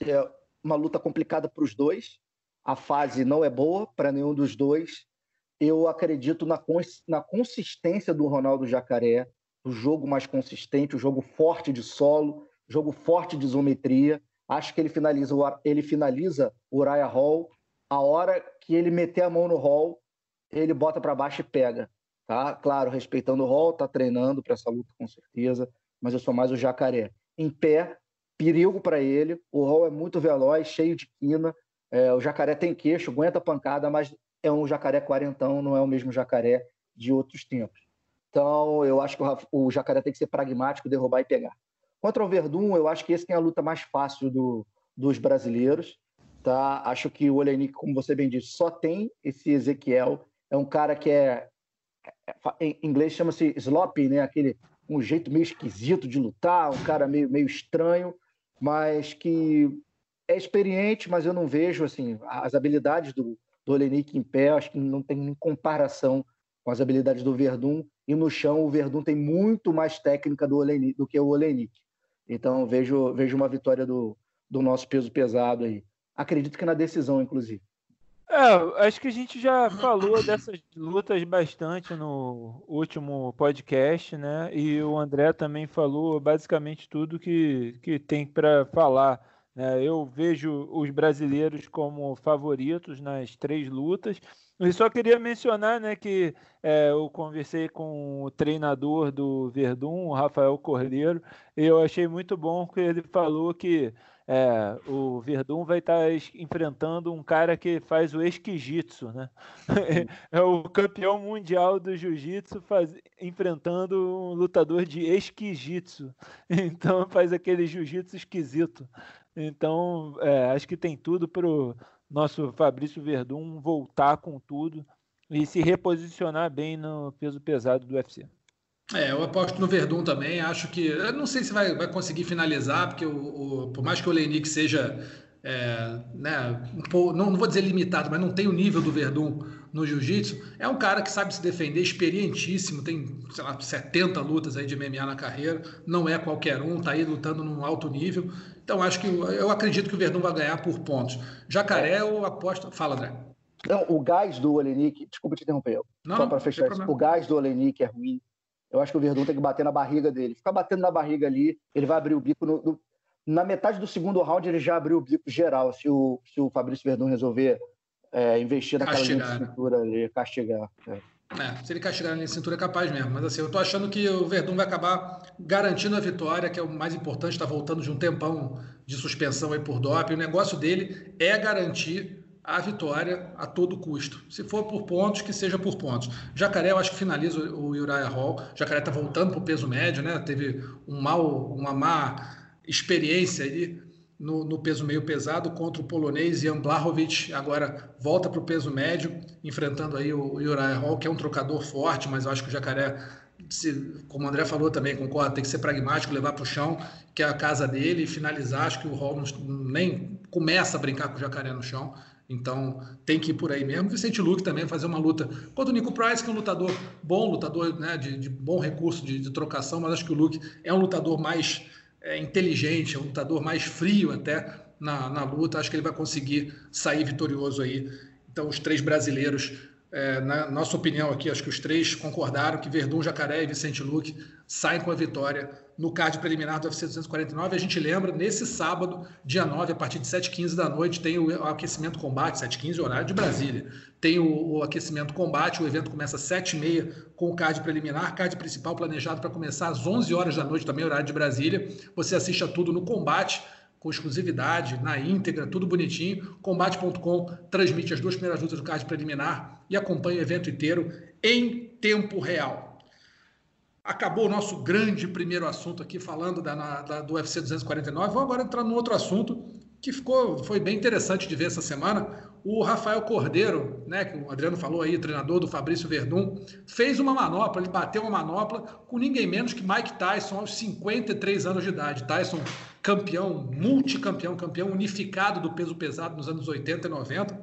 é uma luta complicada para os dois. A fase não é boa para nenhum dos dois. Eu acredito na, cons na consistência do Ronaldo Jacaré, o jogo mais consistente, o jogo forte de solo, jogo forte de isometria. Acho que ele finaliza, ele finaliza o Uriah Hall. A hora que ele meter a mão no Hall, ele bota para baixo e pega. Tá? Claro, respeitando o Hall, tá treinando para essa luta com certeza, mas eu sou mais o Jacaré. Em pé, perigo para ele. O Hall é muito veloz, cheio de quina. É, o Jacaré tem queixo, aguenta pancada, mas é um Jacaré quarentão, não é o mesmo Jacaré de outros tempos. Então, eu acho que o, o Jacaré tem que ser pragmático, derrubar e pegar. Contra o Verdun, eu acho que esse tem a luta mais fácil do, dos brasileiros. Tá? Acho que o Olenik, como você bem disse, só tem esse Ezequiel. É um cara que é, é em inglês chama-se sloppy, né? Aquele um jeito meio esquisito de lutar, um cara meio, meio estranho, mas que é experiente, mas eu não vejo assim as habilidades do, do Olenik em pé, acho que não tem comparação com as habilidades do Verdun. E no chão, o Verdun tem muito mais técnica do, do que o Olenik. Então, vejo, vejo uma vitória do, do nosso peso pesado aí. Acredito que na decisão, inclusive. É, acho que a gente já falou dessas lutas bastante no último podcast, né? E o André também falou basicamente tudo que, que tem para falar. Né? Eu vejo os brasileiros como favoritos nas três lutas. Eu só queria mencionar né, que é, eu conversei com o treinador do Verdun, o Rafael Cordeiro, e eu achei muito bom que ele falou que é, o Verdun vai estar tá enfrentando um cara que faz o esquijitsu, né? é o campeão mundial do jiu-jitsu enfrentando um lutador de esquijitsu. Então faz aquele jiu-jitsu esquisito. Então é, acho que tem tudo para o nosso Fabrício Verdun voltar com tudo e se reposicionar bem no peso pesado do UFC. É, eu aposto no Verdun também. Acho que. Eu não sei se vai, vai conseguir finalizar, porque o, o por mais que o Leinik seja. É, né, um pouco, não, não, vou dizer limitado, mas não tem o nível do Verdun no jiu-jitsu. É um cara que sabe se defender, experientíssimo, tem, sei lá, 70 lutas aí de MMA na carreira, não é qualquer um, tá aí lutando num alto nível. Então acho que eu acredito que o Verdun vai ganhar por pontos. Jacaré, eu aposto. Fala, André. Não, o gás do Olenik, desculpa te interromper, não, só para fechar isso. O gás do Olenik é ruim. Eu acho que o Verdun tem que bater na barriga dele. Ficar batendo na barriga ali, ele vai abrir o bico. No, no, na metade do segundo round, ele já abriu o bico geral. Se o, se o Fabrício Verdun resolver é, investir naquela linha de né? cintura ali, castigar. É. É, se ele castigar na linha de cintura é capaz mesmo. Mas assim, eu tô achando que o Verdun vai acabar garantindo a vitória, que é o mais importante, está voltando de um tempão de suspensão aí por doping. O negócio dele é garantir a vitória a todo custo. Se for por pontos, que seja por pontos. Jacaré, eu acho que finaliza o Uriah Hall. Jacaré está voltando para o peso médio, né? Teve um mal, uma má experiência ali no, no, peso meio pesado contra o polonês Jan Blachowicz. Agora volta para o peso médio, enfrentando aí o Uriah Hall, que é um trocador forte, mas eu acho que o Jacaré, se, como o André falou também, concorda, tem que ser pragmático, levar para o chão, que é a casa dele, e finalizar. Acho que o Hall nem começa a brincar com o Jacaré no chão. Então tem que ir por aí mesmo. Vicente Luque também fazer uma luta contra o Nico Price, que é um lutador bom, lutador né, de, de bom recurso de, de, trocação, mas acho que o Luke é um lutador mais é, inteligente, é um lutador mais frio até na, na luta. Acho que ele vai conseguir sair vitorioso aí. Então, os três brasileiros é, na nossa opinião aqui, acho que os três concordaram que Verdun, Jacaré e Vicente Luque saem com a vitória no card preliminar do UFC 249. A gente lembra, nesse sábado, dia 9, a partir de 7h15 da noite, tem o aquecimento combate, 7h15 horário de Brasília. Tem o, o aquecimento combate, o evento começa às 7h30 com o card preliminar, card principal planejado para começar às 11 horas da noite, também horário de Brasília. Você assiste a tudo no combate com exclusividade, na íntegra, tudo bonitinho. Combate.com transmite as duas primeiras lutas do card preliminar e acompanha o evento inteiro em tempo real. Acabou o nosso grande primeiro assunto aqui, falando da, da, do UFC 249. Vamos agora entrar num outro assunto que ficou, foi bem interessante de ver essa semana. O Rafael Cordeiro, né, que o Adriano falou aí, treinador do Fabrício Verdun, fez uma manopla, ele bateu uma manopla com ninguém menos que Mike Tyson aos 53 anos de idade. Tyson campeão, multicampeão, campeão unificado do peso pesado nos anos 80 e 90.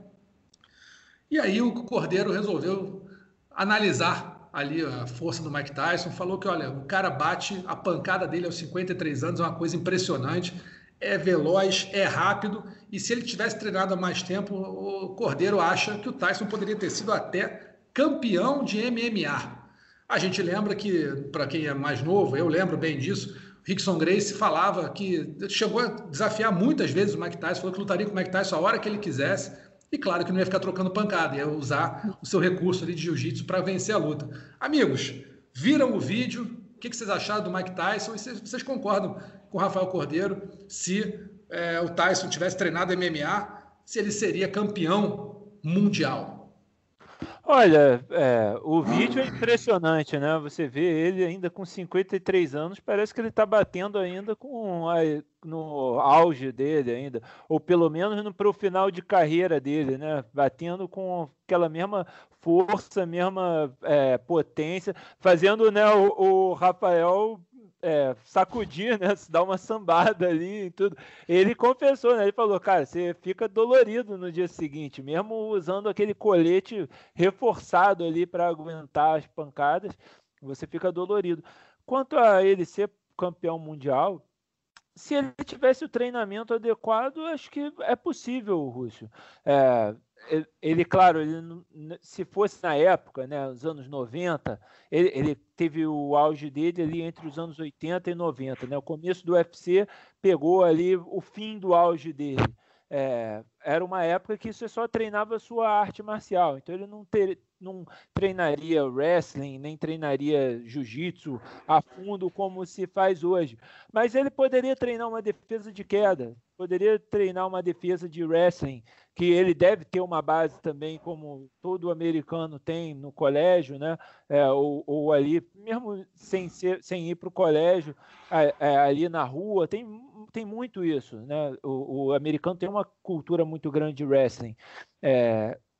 E aí o Cordeiro resolveu analisar ali a força do Mike Tyson, falou que, olha, o cara bate, a pancada dele aos 53 anos é uma coisa impressionante, é veloz, é rápido, e se ele tivesse treinado há mais tempo, o Cordeiro acha que o Tyson poderia ter sido até campeão de MMA. A gente lembra que, para quem é mais novo, eu lembro bem disso, Rickson Grace falava que chegou a desafiar muitas vezes o Mike Tyson, falou que lutaria com o Mike Tyson a hora que ele quisesse, e claro que não ia ficar trocando pancada, ia usar o seu recurso ali de jiu-jitsu para vencer a luta. Amigos, viram o vídeo? O que vocês acharam do Mike Tyson? E vocês concordam com o Rafael Cordeiro se é, o Tyson tivesse treinado MMA, se ele seria campeão mundial? Olha, é, o vídeo é impressionante, né? Você vê ele ainda com 53 anos, parece que ele está batendo ainda com a, no auge dele ainda, ou pelo menos para o final de carreira dele, né? Batendo com aquela mesma força, mesma é, potência, fazendo né, o, o Rafael é, sacudir, né? Dar uma sambada ali e tudo. Ele confessou, né? Ele falou, cara, você fica dolorido no dia seguinte, mesmo usando aquele colete reforçado ali para aguentar as pancadas, você fica dolorido. Quanto a ele ser campeão mundial, se ele tivesse o treinamento adequado, acho que é possível, Rússio. É, ele, claro, ele, se fosse na época, né, nos anos 90, ele, ele, teve o auge dele ali entre os anos 80 e 90. Né? O começo do UFC pegou ali o fim do auge dele. É, era uma época que você só treinava sua arte marcial, então ele não, ter, não treinaria wrestling, nem treinaria jiu-jitsu a fundo como se faz hoje. Mas ele poderia treinar uma defesa de queda, poderia treinar uma defesa de wrestling, que ele deve ter uma base também, como todo americano tem no colégio, né? É, ou, ou, ali, mesmo sem, ser, sem ir para o colégio, é, é, ali na rua, tem, tem muito isso, né? O, o, americano tem uma cultura muito grande de wrestling.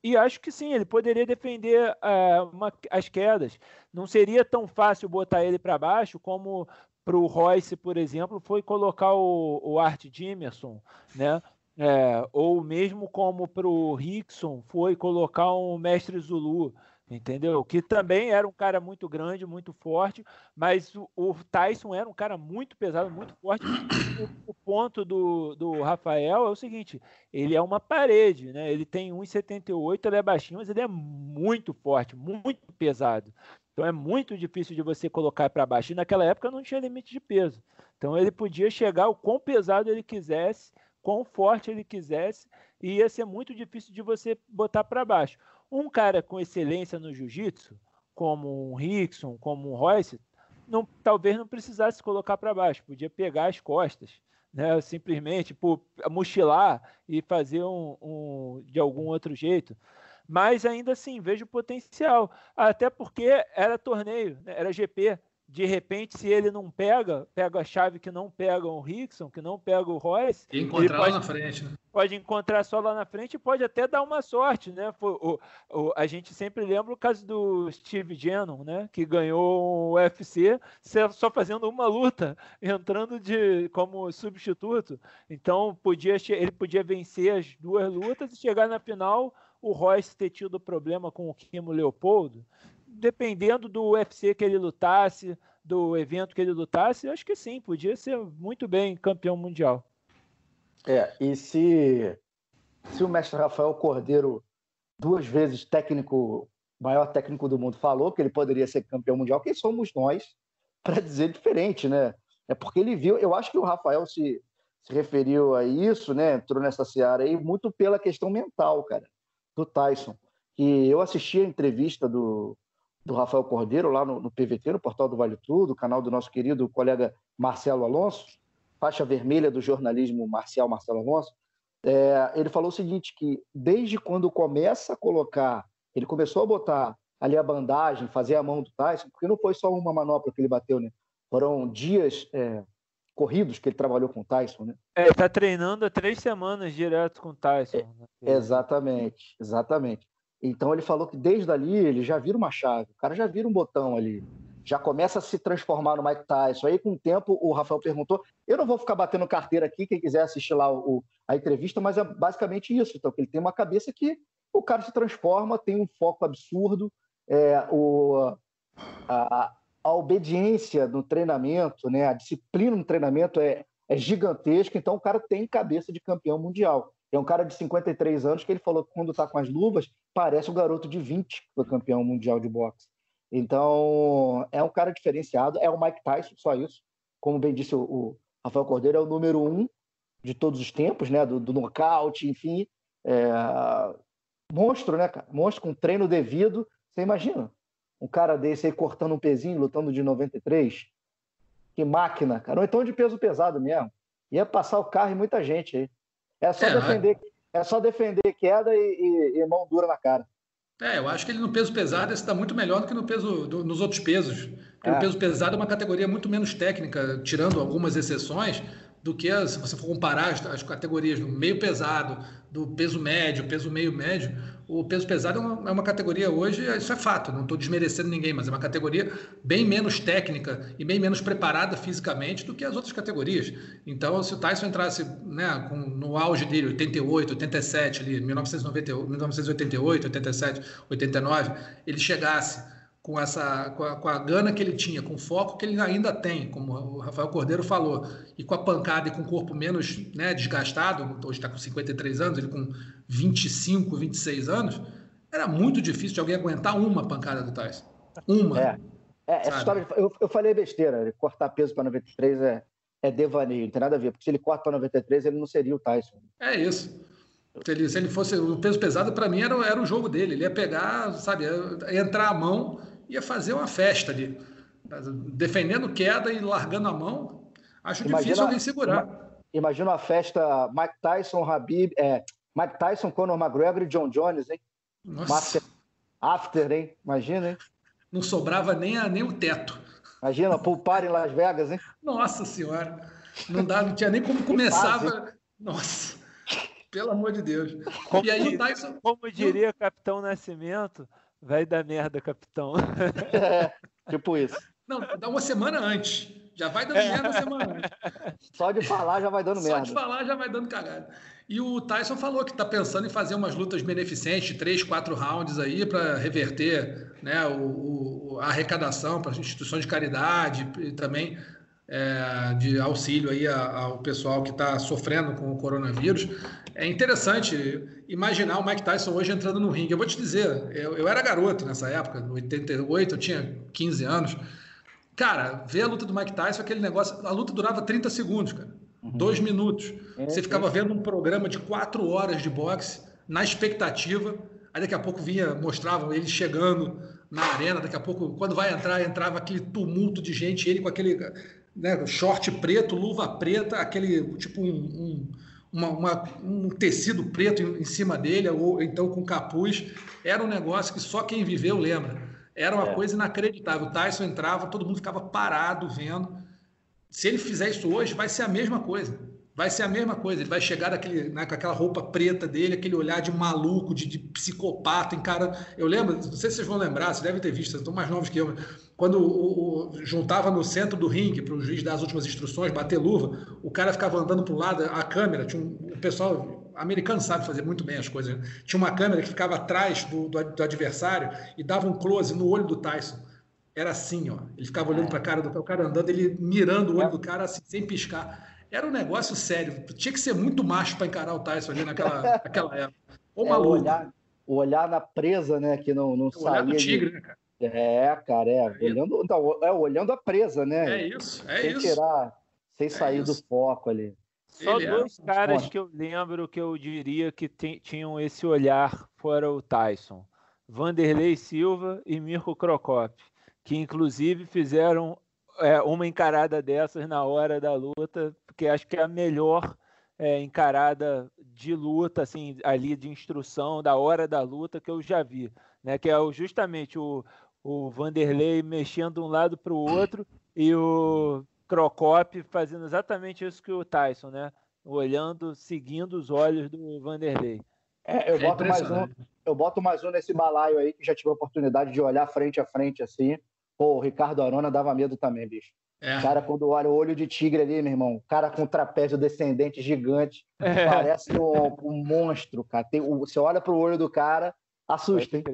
E acho que sim, ele poderia defender é, uma, as quedas. Não seria tão fácil botar ele para baixo como para o Royce, por exemplo, foi colocar o, o Art Jimerson, né? É, ou mesmo como para o Rickson foi colocar um mestre Zulu, entendeu? Que também era um cara muito grande, muito forte, mas o, o Tyson era um cara muito pesado, muito forte. O, o, ponto do, do Rafael é o seguinte: ele é uma parede, né? Ele tem 1,78, ele é baixinho, mas ele é muito forte, muito pesado. Então é muito difícil de você colocar para baixo. E naquela época não tinha limite de peso. Então ele podia chegar o quão pesado ele quisesse quão forte ele quisesse, e ia ser muito difícil de você botar para baixo. Um cara com excelência no jiu-jitsu, como um Rickson, como um Royce, não, talvez não precisasse colocar para baixo, podia pegar as costas, né? simplesmente por mochilar e fazer um, um, de algum outro jeito. Mas ainda assim, vejo potencial, até porque era torneio, né? era GP, de repente, se ele não pega, pega a chave que não pega o Rickson, que não pega o Royce. E encontrar pode, lá na frente, né? Pode encontrar só lá na frente e pode até dar uma sorte, né? O, o, a gente sempre lembra o caso do Steve Gannon, né? Que ganhou o UFC só fazendo uma luta, entrando de como substituto. Então, podia, ele podia vencer as duas lutas e chegar na final o Royce ter tido problema com o Kimo Leopoldo dependendo do UFC que ele lutasse, do evento que ele lutasse, acho que sim, podia ser muito bem campeão mundial. É, e se, se o mestre Rafael Cordeiro, duas vezes técnico, maior técnico do mundo, falou que ele poderia ser campeão mundial, quem somos nós para dizer diferente, né? É porque ele viu, eu acho que o Rafael se, se referiu a isso, né? Entrou nessa seara aí muito pela questão mental, cara, do Tyson. Que eu assisti a entrevista do, do Rafael Cordeiro lá no, no, PVT, no Portal do Vale Tudo, canal do nosso querido colega Marcelo Alonso, faixa vermelha do jornalismo marcial Marcelo Alonso, é, ele falou o seguinte, que desde quando começa a colocar, ele começou a botar ali a bandagem, fazer a mão do Tyson, porque não foi só uma manopla que ele bateu, né? Foram dias é, corridos que ele trabalhou com o Tyson, né? É, ele tá treinando há três semanas direto com o Tyson. É, né? Exatamente, exatamente. Então ele falou que desde ali ele já vira uma chave, o cara já vira um botão ali, já começa a se transformar no Mike Tyson. Aí com o tempo o Rafael perguntou, eu não vou ficar batendo carteira aqui, quem quiser assistir lá o, a entrevista, mas é basicamente isso, então ele tem uma cabeça que o cara se transforma, tem um foco absurdo, é, o, a, a obediência no treinamento, né, a disciplina no treinamento é, é gigantesca, então o cara tem cabeça de campeão mundial. É um cara de 53 anos que ele falou que quando está com as luvas parece um garoto de 20 que foi campeão mundial de boxe. Então é um cara diferenciado, é o Mike Tyson, só isso. Como bem disse o, o Rafael Cordeiro, é o número um de todos os tempos, né? Do, do nocaute, enfim. É... Monstro, né, cara? Monstro com treino devido. Você imagina? Um cara desse aí cortando um pezinho, lutando de 93. Que máquina, cara. Ou então de peso pesado mesmo. Ia passar o carro em muita gente aí. É só, é, defender, é só defender queda e, e, e, mão dura na cara. É, eu acho que ele no peso pesado está muito melhor do que no peso, do, nos outros pesos. Porque é. o peso pesado é uma categoria muito menos técnica, tirando algumas exceções do que se você for comparar as, as, categorias do meio pesado, do peso médio, peso meio médio, o peso pesado é uma, é uma categoria hoje, isso é fato, não estou desmerecendo ninguém, mas é uma categoria bem menos técnica e bem menos preparada fisicamente do que as outras categorias. Então, se o Tyson entrasse né, com, no auge dele, 88, 87, ali, 1998, 1988, 87, 89, ele chegasse com essa com a, com a, gana que ele tinha, com o foco que ele ainda tem, como o Rafael Cordeiro falou, e com a pancada e com o corpo menos né, desgastado, hoje está com 53 anos, ele com 25, 26 anos, era muito difícil de alguém aguentar uma pancada do Tyson. Uma. É, é essa história, eu, eu falei besteira, cortar peso para 93 é, é devaneio, não tem nada a ver, porque se ele corta para 93, ele não seria o Tyson. É isso. Se ele, se ele fosse o peso pesado, para mim era, era o jogo dele. Ele ia pegar, sabe, ia entrar a mão ia fazer uma festa ali. Defendendo queda e largando a mão, acho imagina, difícil alguém segurar. Imagina a festa Mike Tyson, Habib, é, Mike Tyson, Conor McGregor e John Jones, hein? Nossa. After, after, hein? Imagina, hein? Não sobrava nem, a, nem o teto. Imagina, poupar em Las Vegas, hein? Nossa Senhora. Não, dá, não tinha nem como começava. Nossa. Pelo amor de Deus. Como, e aí o Tyson. Como diria Capitão Nascimento, Vai dar merda, capitão. É, tipo isso. Não, dá uma semana antes. Já vai dando merda uma semana antes. Só de falar já vai dando Só merda. Só de falar já vai dando cagada. E o Tyson falou que está pensando em fazer umas lutas beneficentes, três, quatro rounds aí, para reverter né, o, o, a arrecadação para as instituições de caridade e também é, de auxílio aí ao pessoal que está sofrendo com o coronavírus. É interessante imaginar o Mike Tyson hoje entrando no ringue. Eu vou te dizer, eu, eu era garoto nessa época, em 88, eu tinha 15 anos. Cara, ver a luta do Mike Tyson, aquele negócio, a luta durava 30 segundos, cara. Uhum. Dois minutos. É, Você ficava é. vendo um programa de quatro horas de boxe, na expectativa. Aí daqui a pouco vinha, mostravam ele chegando na arena, daqui a pouco, quando vai entrar, entrava aquele tumulto de gente, ele com aquele né, short preto, luva preta, aquele tipo um, um, uma, uma, um tecido preto em, em, cima dele, ou então com capuz. Era um negócio que só quem viveu lembra. Era uma é. coisa inacreditável. O Tyson entrava, todo mundo ficava parado vendo. Se ele fizer isso hoje, vai ser a mesma coisa vai ser a mesma coisa. Ele vai chegar daquele, né, com aquela roupa preta dele, aquele olhar de maluco, de, de psicopata, encara. Eu lembro, não sei se vocês vão lembrar, vocês devem ter visto, vocês estão mais novos que eu. Quando o, o, juntava no centro do ringue para o juiz dar as últimas instruções, bater luva, o cara ficava andando para o lado, a câmera, tinha um, o pessoal americano sabe fazer muito bem as coisas. Né? Tinha uma câmera que ficava atrás do, do, do adversário e dava um close no olho do Tyson. Era assim, ó. Ele ficava olhando é. para a cara do o cara andando, ele mirando o olho do cara assim, sem piscar. Era um negócio sério. Tinha que ser muito macho para encarar o Tyson ali naquela, naquela época. Ou é, maluco. O olhar, o olhar na presa, né? Que não, não o saía. Olhar do tigre, de... né, cara? É, cara, é. é olhando, não, é olhando a presa, né? É isso, é sem isso. Tirar, sem é sair isso. do foco ali. Só Ele dois é... caras que eu lembro que eu diria que tinham esse olhar fora o Tyson. Vanderlei Silva e Mirko Crocop, que inclusive fizeram é, uma encarada dessas na hora da luta, porque acho que é a melhor é, encarada de luta, assim, ali de instrução, da hora da luta que eu já vi, né? Que é justamente o, o Vanderlei mexendo de um lado para o outro e o Crocop fazendo exatamente isso que o Tyson, né? Olhando, seguindo os olhos do Vanderlei. É, eu, é boto mais um, eu boto mais um nesse balaio aí que já tive a oportunidade de olhar frente a frente assim. Pô, o Ricardo Arona dava medo também, bicho. É. O cara, quando olha o olho de tigre ali, meu irmão, o cara com trapézio descendente gigante, é. parece um, um, monstro, cara. Tem, você olha pro olho do cara, assusta, hein?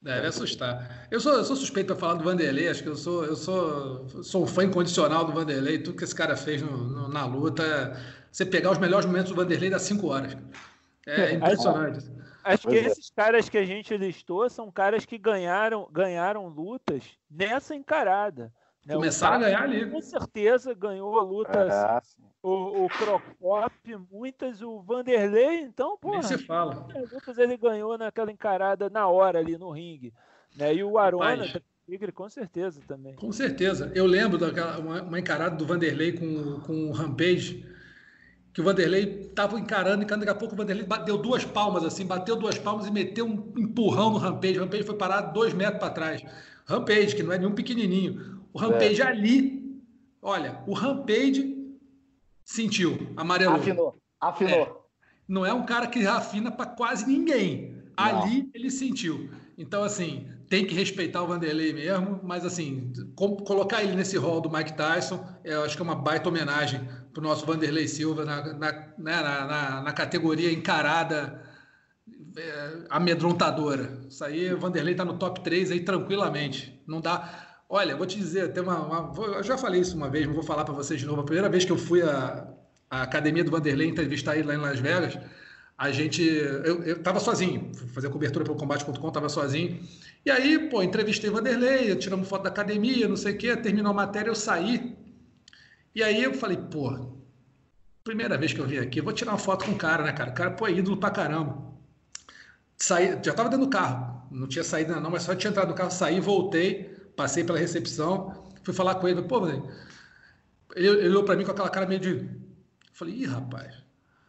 Deve assustar. Eu sou, eu sou suspeito para falar do Vanderlei, acho que eu sou, eu sou, sou um fã incondicional do Vanderlei. Tudo que esse cara fez no, no, na luta, você pegar os melhores momentos do Vanderlei dá cinco horas. É impressionante. Acho, acho que é. esses caras que a gente listou são caras que ganharam, ganharam lutas nessa encarada. Né? Começaram a ganhar ali. Com certeza ganhou lutas. É, o, o Procop, muitas, o Vanderlei, então, pô. Nem se fala. Lutas ele ganhou naquela encarada na hora ali no ringue. Né? E o Arona, Tigre, com certeza também. Com certeza. Eu lembro daquela uma, uma encarada do Vanderlei com, com o Rampage, que o Vanderlei estava encarando, e daqui a pouco o Vanderlei deu duas palmas, assim, bateu duas palmas e meteu um empurrão no Rampage. O Rampage foi parado dois metros para trás. Rampage, que não é nenhum pequenininho. O Rampage é. ali, olha, o Rampage sentiu, amarelou. Afinou, afinou. É. Não é um cara que afina para quase ninguém. Não. Ali ele sentiu. Então, assim, tem que respeitar o Vanderlei mesmo, mas, assim, colocar ele nesse rol do Mike Tyson, eu acho que é uma baita homenagem para o nosso Vanderlei Silva na, na, né, na, na, na categoria encarada é, amedrontadora. Isso aí, o Vanderlei está no top 3 aí tranquilamente. Não dá. Olha, vou te dizer, tem uma, uma eu já falei isso uma vez, não vou falar para vocês de novo. A primeira vez que eu fui à, academia do Vanderlei entrevistar ele lá em Las Vegas, a gente, eu, eu tava sozinho, fazer cobertura pelo combate.com, tava sozinho. E aí, pô, entrevistei o Vanderlei, tiramos foto da academia, não sei o quê, terminou a matéria, eu saí. E aí eu falei, pô, primeira vez que eu vim aqui, vou tirar uma foto com o cara, né, cara? O cara, pô, é ídolo pra caramba. Saí, já tava dentro do carro, não tinha saído ainda não, mas só tinha entrado no carro, saí, voltei passei pela recepção, fui falar com ele, pô, ele, ele olhou para mim com aquela cara meio de. Eu falei, ih, rapaz.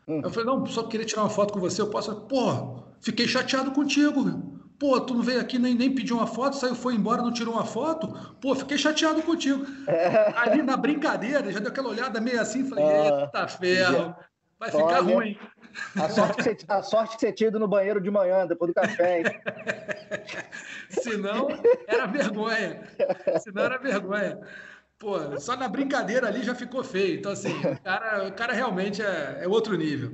Hum. Eu falei, não, só queria tirar uma foto com você, eu posso. Pô, fiquei chateado contigo, meu. Pô, tu não veio aqui nem, nem pediu uma foto, saiu, foi embora, não tirou uma foto. Pô, fiquei chateado contigo. É. Ali na brincadeira, já deu aquela olhada meio assim, falei, ah, eita ferro, vai ficar ruim. A sorte, que você, a sorte que você tinha ido no banheiro de manhã, depois do café, hein? Senão, era vergonha. Senão, era vergonha. Pô, só na brincadeira ali já ficou feio. Então, assim, o cara, o cara realmente é, é outro nível.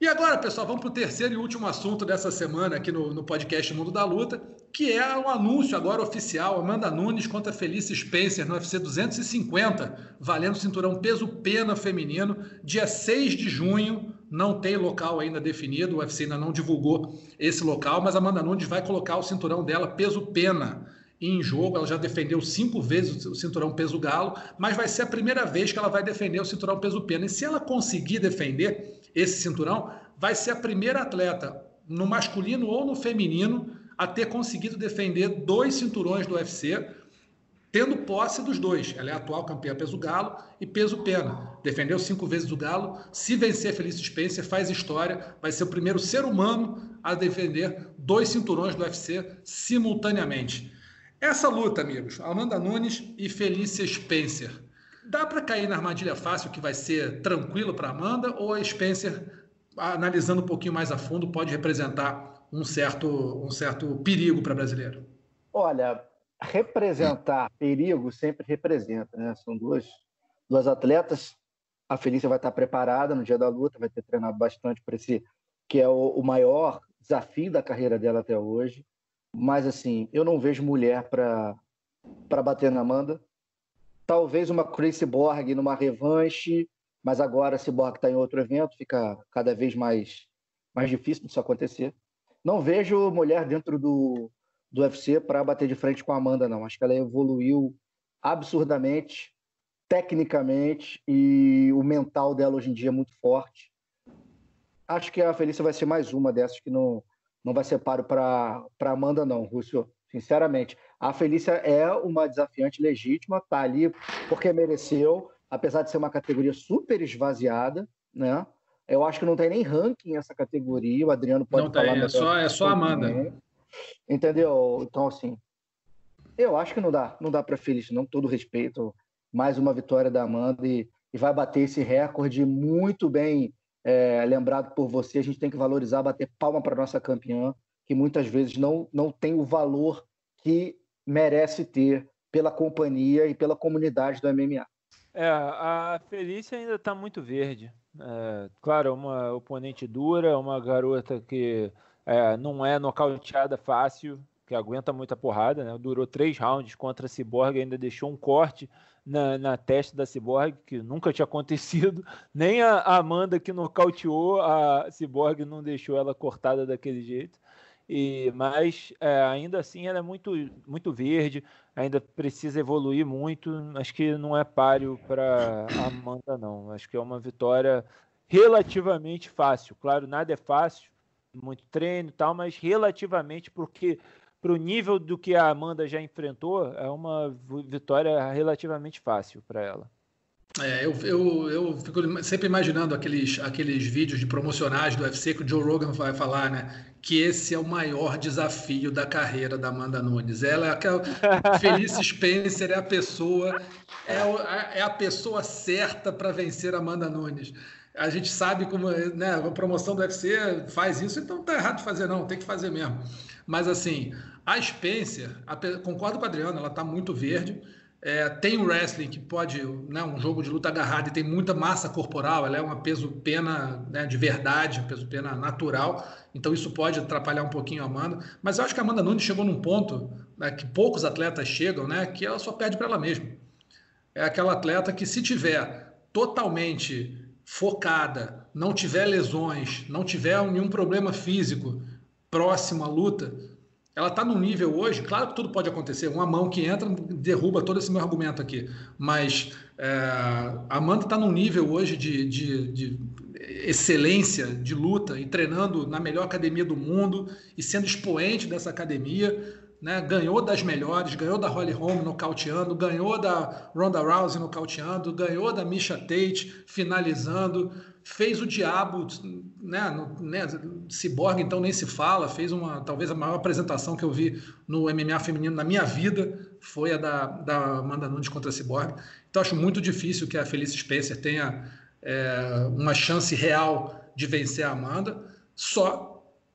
E agora, pessoal, vamos para o terceiro e último assunto dessa semana aqui no, no podcast Mundo da Luta, que é um anúncio agora oficial, Amanda Nunes contra Felice Spencer no UFC 250, valendo cinturão peso pena feminino, dia 6 de junho, não tem local ainda definido, o UFC ainda não divulgou esse local, mas Amanda Nunes vai colocar o cinturão dela peso pena em jogo. Ela já defendeu cinco vezes o cinturão peso galo, mas vai ser a primeira vez que ela vai defender o cinturão peso pena. E se ela conseguir defender esse cinturão, vai ser a primeira atleta, no masculino ou no feminino, a ter conseguido defender dois cinturões do UFC, tendo posse dos dois. Ela é atual campeã peso galo e peso pena. Defendeu cinco vezes o galo. Se vencer Felice Spencer, faz história. Vai ser o primeiro ser humano a defender dois cinturões do UFC simultaneamente. Essa luta, amigos, Amanda Nunes e Felícia Spencer. Dá para cair na armadilha fácil que vai ser tranquilo para Amanda ou a Spencer, analisando um pouquinho mais a fundo, pode representar um certo, um certo perigo para brasileiro? Olha, representar perigo sempre representa, né? São duas, duas atletas. A Felícia vai estar preparada no dia da luta, vai ter treinado bastante para esse que é o, o maior desafio da carreira dela até hoje. Mas assim, eu não vejo mulher para para bater na Amanda. Talvez uma Chris Borg numa revanche, mas agora se Borg está em outro evento, fica cada vez mais mais difícil disso acontecer. Não vejo mulher dentro do, do UFC para bater de frente com a Amanda, não. Acho que ela evoluiu absurdamente, tecnicamente, e o mental dela hoje em dia é muito forte. Acho que a Felícia vai ser mais uma dessas que não, não vai ser paro para Amanda, não, Rússio. Sinceramente, a Felícia é uma desafiante legítima, tá ali porque mereceu, apesar de ser uma categoria super esvaziada, né? Eu acho que não tem nem ranking essa categoria. O Adriano pode não falar. Tem, é só, é só Amanda. Também. Entendeu? Então, assim, eu acho que não dá, não dá para Feliz, não, todo respeito. Mais uma vitória da Amanda e, e vai bater esse recorde muito bem é, lembrado por você. A gente tem que valorizar, bater palma para nossa campeã, que muitas vezes não, não tem o valor que merece ter pela companhia e pela comunidade do MMA. É, a Felícia ainda está muito verde. É, claro, uma oponente dura, uma garota que é, não é nocauteada fácil, que aguenta muita porrada, né? Durou três rounds contra a Cyborg, ainda deixou um corte na, na testa da Cyborg, que nunca tinha acontecido. Nem a Amanda que nocauteou a Cyborg não deixou ela cortada daquele jeito. E, mas é, ainda assim ela é muito, muito verde, ainda precisa evoluir muito. Acho que não é páreo para Amanda, não. Acho que é uma vitória relativamente fácil. Claro, nada é fácil, muito treino e tal, mas relativamente porque para o nível do que a Amanda já enfrentou, é uma vitória relativamente fácil para ela. É, eu, eu, eu fico sempre imaginando aqueles, aqueles vídeos de promocionais do UFC que o Joe Rogan vai falar, né? Que esse é o maior desafio da carreira da Amanda Nunes. Ela é aquela. Felice Spencer é a pessoa, é, é a pessoa certa para vencer a Amanda Nunes. A gente sabe como né, a promoção do UFC faz isso, então tá errado fazer, não, tem que fazer mesmo. Mas assim, a Spencer, a, concordo com a Adriana, ela está muito verde. É, tem o wrestling que pode, né, um jogo de luta agarrada e tem muita massa corporal, ela é uma peso-pena né, de verdade, um peso-pena natural, então isso pode atrapalhar um pouquinho a Amanda. Mas eu acho que a Amanda Nunes chegou num ponto né, que poucos atletas chegam, né, que ela só perde para ela mesma. É aquela atleta que, se tiver totalmente focada, não tiver lesões, não tiver nenhum problema físico próximo à luta, ela está num nível hoje, claro que tudo pode acontecer, uma mão que entra derruba todo esse meu argumento aqui, mas é, a Amanda está num nível hoje de, de, de, excelência de luta e treinando na melhor academia do mundo e sendo expoente dessa academia, né? ganhou das melhores, ganhou da Holly Holm nocauteando, ganhou da Ronda Rousey nocauteando, ganhou da Misha Tate finalizando, fez o diabo, né, no, né, Cyborg então nem se fala, fez uma, talvez a maior apresentação que eu vi no MMA feminino na minha vida, foi a da, da Amanda Nunes contra a Cyborg, então acho muito difícil que a Felice Spencer tenha é, uma chance real de vencer a Amanda, só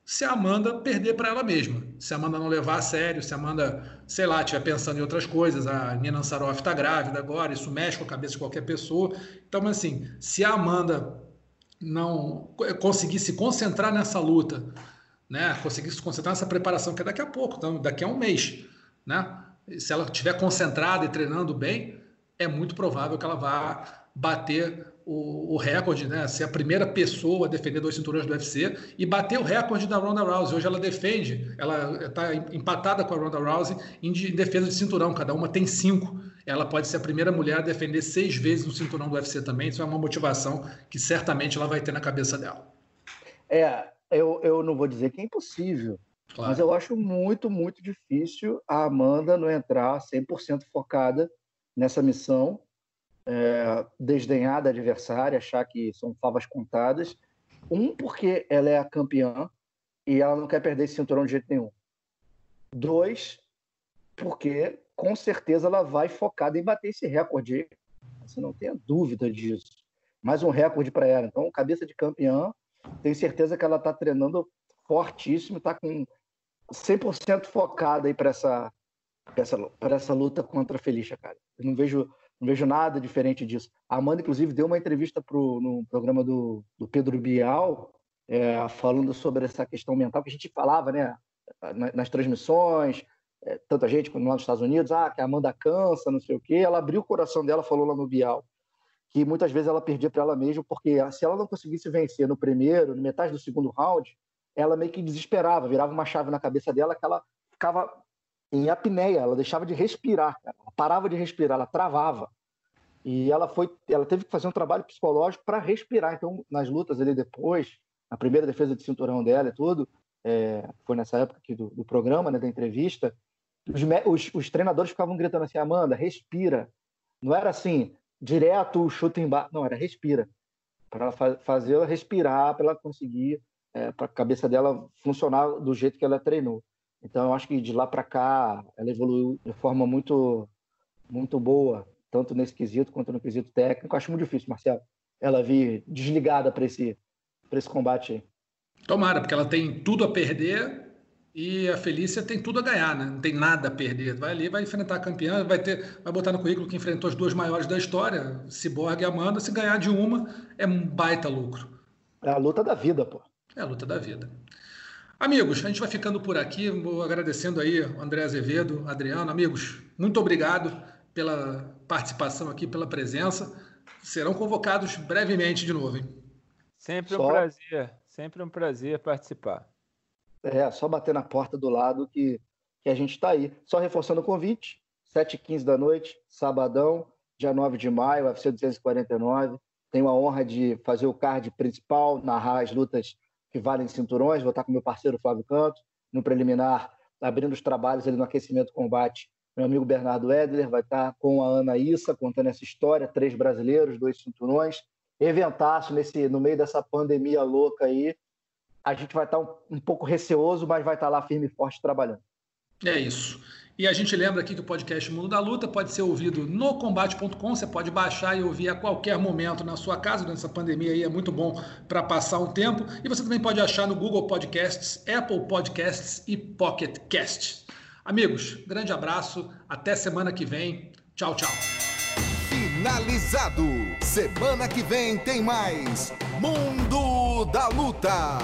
se a Amanda perder para ela mesma. Se a Amanda não levar a sério, se a Amanda, sei lá, estiver pensando em outras coisas, a Nina Saroff está grávida agora, isso mexe com a cabeça de qualquer pessoa. Então, assim, se a Amanda não conseguir se concentrar nessa luta, né? Conseguir se concentrar nessa preparação, que é daqui a pouco, então, daqui a um mês, né? Se ela estiver concentrada e treinando bem, é muito provável que ela vá bater o, o, recorde, né? Ser a primeira pessoa a defender dois cinturões do UFC e bater o recorde da Ronda Rousey. Hoje ela defende, ela está empatada com a Ronda Rousey em defesa de cinturão. Cada uma tem cinco. Ela pode ser a primeira mulher a defender seis vezes o cinturão do UFC também. Isso é uma motivação que certamente ela vai ter na cabeça dela. É, eu, eu não vou dizer que é impossível, claro. mas eu acho muito, muito difícil a Amanda não entrar 100% focada nessa missão é, desdenhar da adversária, achar que são favas contadas. Um, porque ela é a campeã e ela não quer perder esse cinturão de jeito nenhum. Dois, porque com certeza ela vai focada em bater esse recorde. Você não tenha dúvida disso. Mais um recorde para ela. Então, cabeça de campeã, tenho certeza que ela está treinando fortíssimo, está com 100% focada aí para essa, essa, essa luta contra a Felícia, cara. Eu não vejo não vejo nada diferente disso. A Amanda, inclusive, deu uma entrevista pro, no programa do, do Pedro Bial, é, falando sobre essa questão mental que a gente falava né, nas, transmissões, é, tanta gente lá nos Estados Unidos, ah, que a Amanda cansa, não sei o quê. Ela abriu o coração dela, falou lá no Bial, que muitas vezes ela perdia para ela mesma, porque se ela não conseguisse vencer no primeiro, no metade do segundo round, ela meio que desesperava, virava uma chave na cabeça dela que ela ficava em apneia, ela deixava de respirar, ela parava de respirar, ela travava. E ela foi, ela teve que fazer um trabalho psicológico para respirar. Então, nas lutas ali depois, na primeira defesa de cinturão dela e tudo, é, foi nessa época aqui do, do programa, né, da entrevista, os, os, os, treinadores ficavam gritando assim, Amanda, respira. Não era assim, direto, chuta embaixo. Não, era respira. Para fa fazer ela respirar, para ela conseguir, é, para a cabeça dela funcionar do jeito que ela treinou. Então, eu acho que de lá para cá, ela evoluiu de forma muito, muito boa, tanto nesse quesito quanto no quesito técnico. Acho muito difícil, Marcelo, ela vir desligada para esse, esse combate aí. Tomara, porque ela tem tudo a perder E a Felícia tem tudo a ganhar, né? Não tem nada a perder. Vai ali, vai enfrentar a campeã, vai ter, vai botar no currículo que enfrentou as duas maiores da história, Cyborg e Amanda. Se ganhar de uma, é um baita lucro. É a luta da vida, pô. É a luta da vida. Amigos, a gente vai ficando por aqui, agradecendo aí André Azevedo, Adriano. Amigos, muito obrigado pela participação aqui, pela presença. Serão convocados brevemente de novo, hein? Sempre um só... prazer, sempre um prazer participar. É, só bater na porta do lado que, que a gente está aí. Só reforçando o convite, 7h15 da noite, sabadão, dia 9 de maio, UFC 249. Tenho a honra de fazer o card principal, narrar as lutas que valem cinturões. Vou estar com meu parceiro Flávio Canto, no preliminar, abrindo os trabalhos ali no aquecimento combate. Meu amigo Bernardo Edler vai estar com a Ana Issa contando essa história, três brasileiros, dois cinturões. Eventaço nesse, no meio dessa pandemia louca aí. A gente vai estar um, um pouco receoso, mas vai estar lá firme e forte trabalhando. É isso. E a gente lembra aqui que o podcast Mundo da Luta pode ser ouvido no combate.com, você pode baixar e ouvir a qualquer momento na sua casa, nessa pandemia aí é muito bom para passar um tempo. E você também pode achar no Google Podcasts, Apple Podcasts e Pocket Casts. Amigos, grande abraço, até semana que vem. Tchau, tchau. Finalizado. Semana que vem tem mais Mundo da Luta.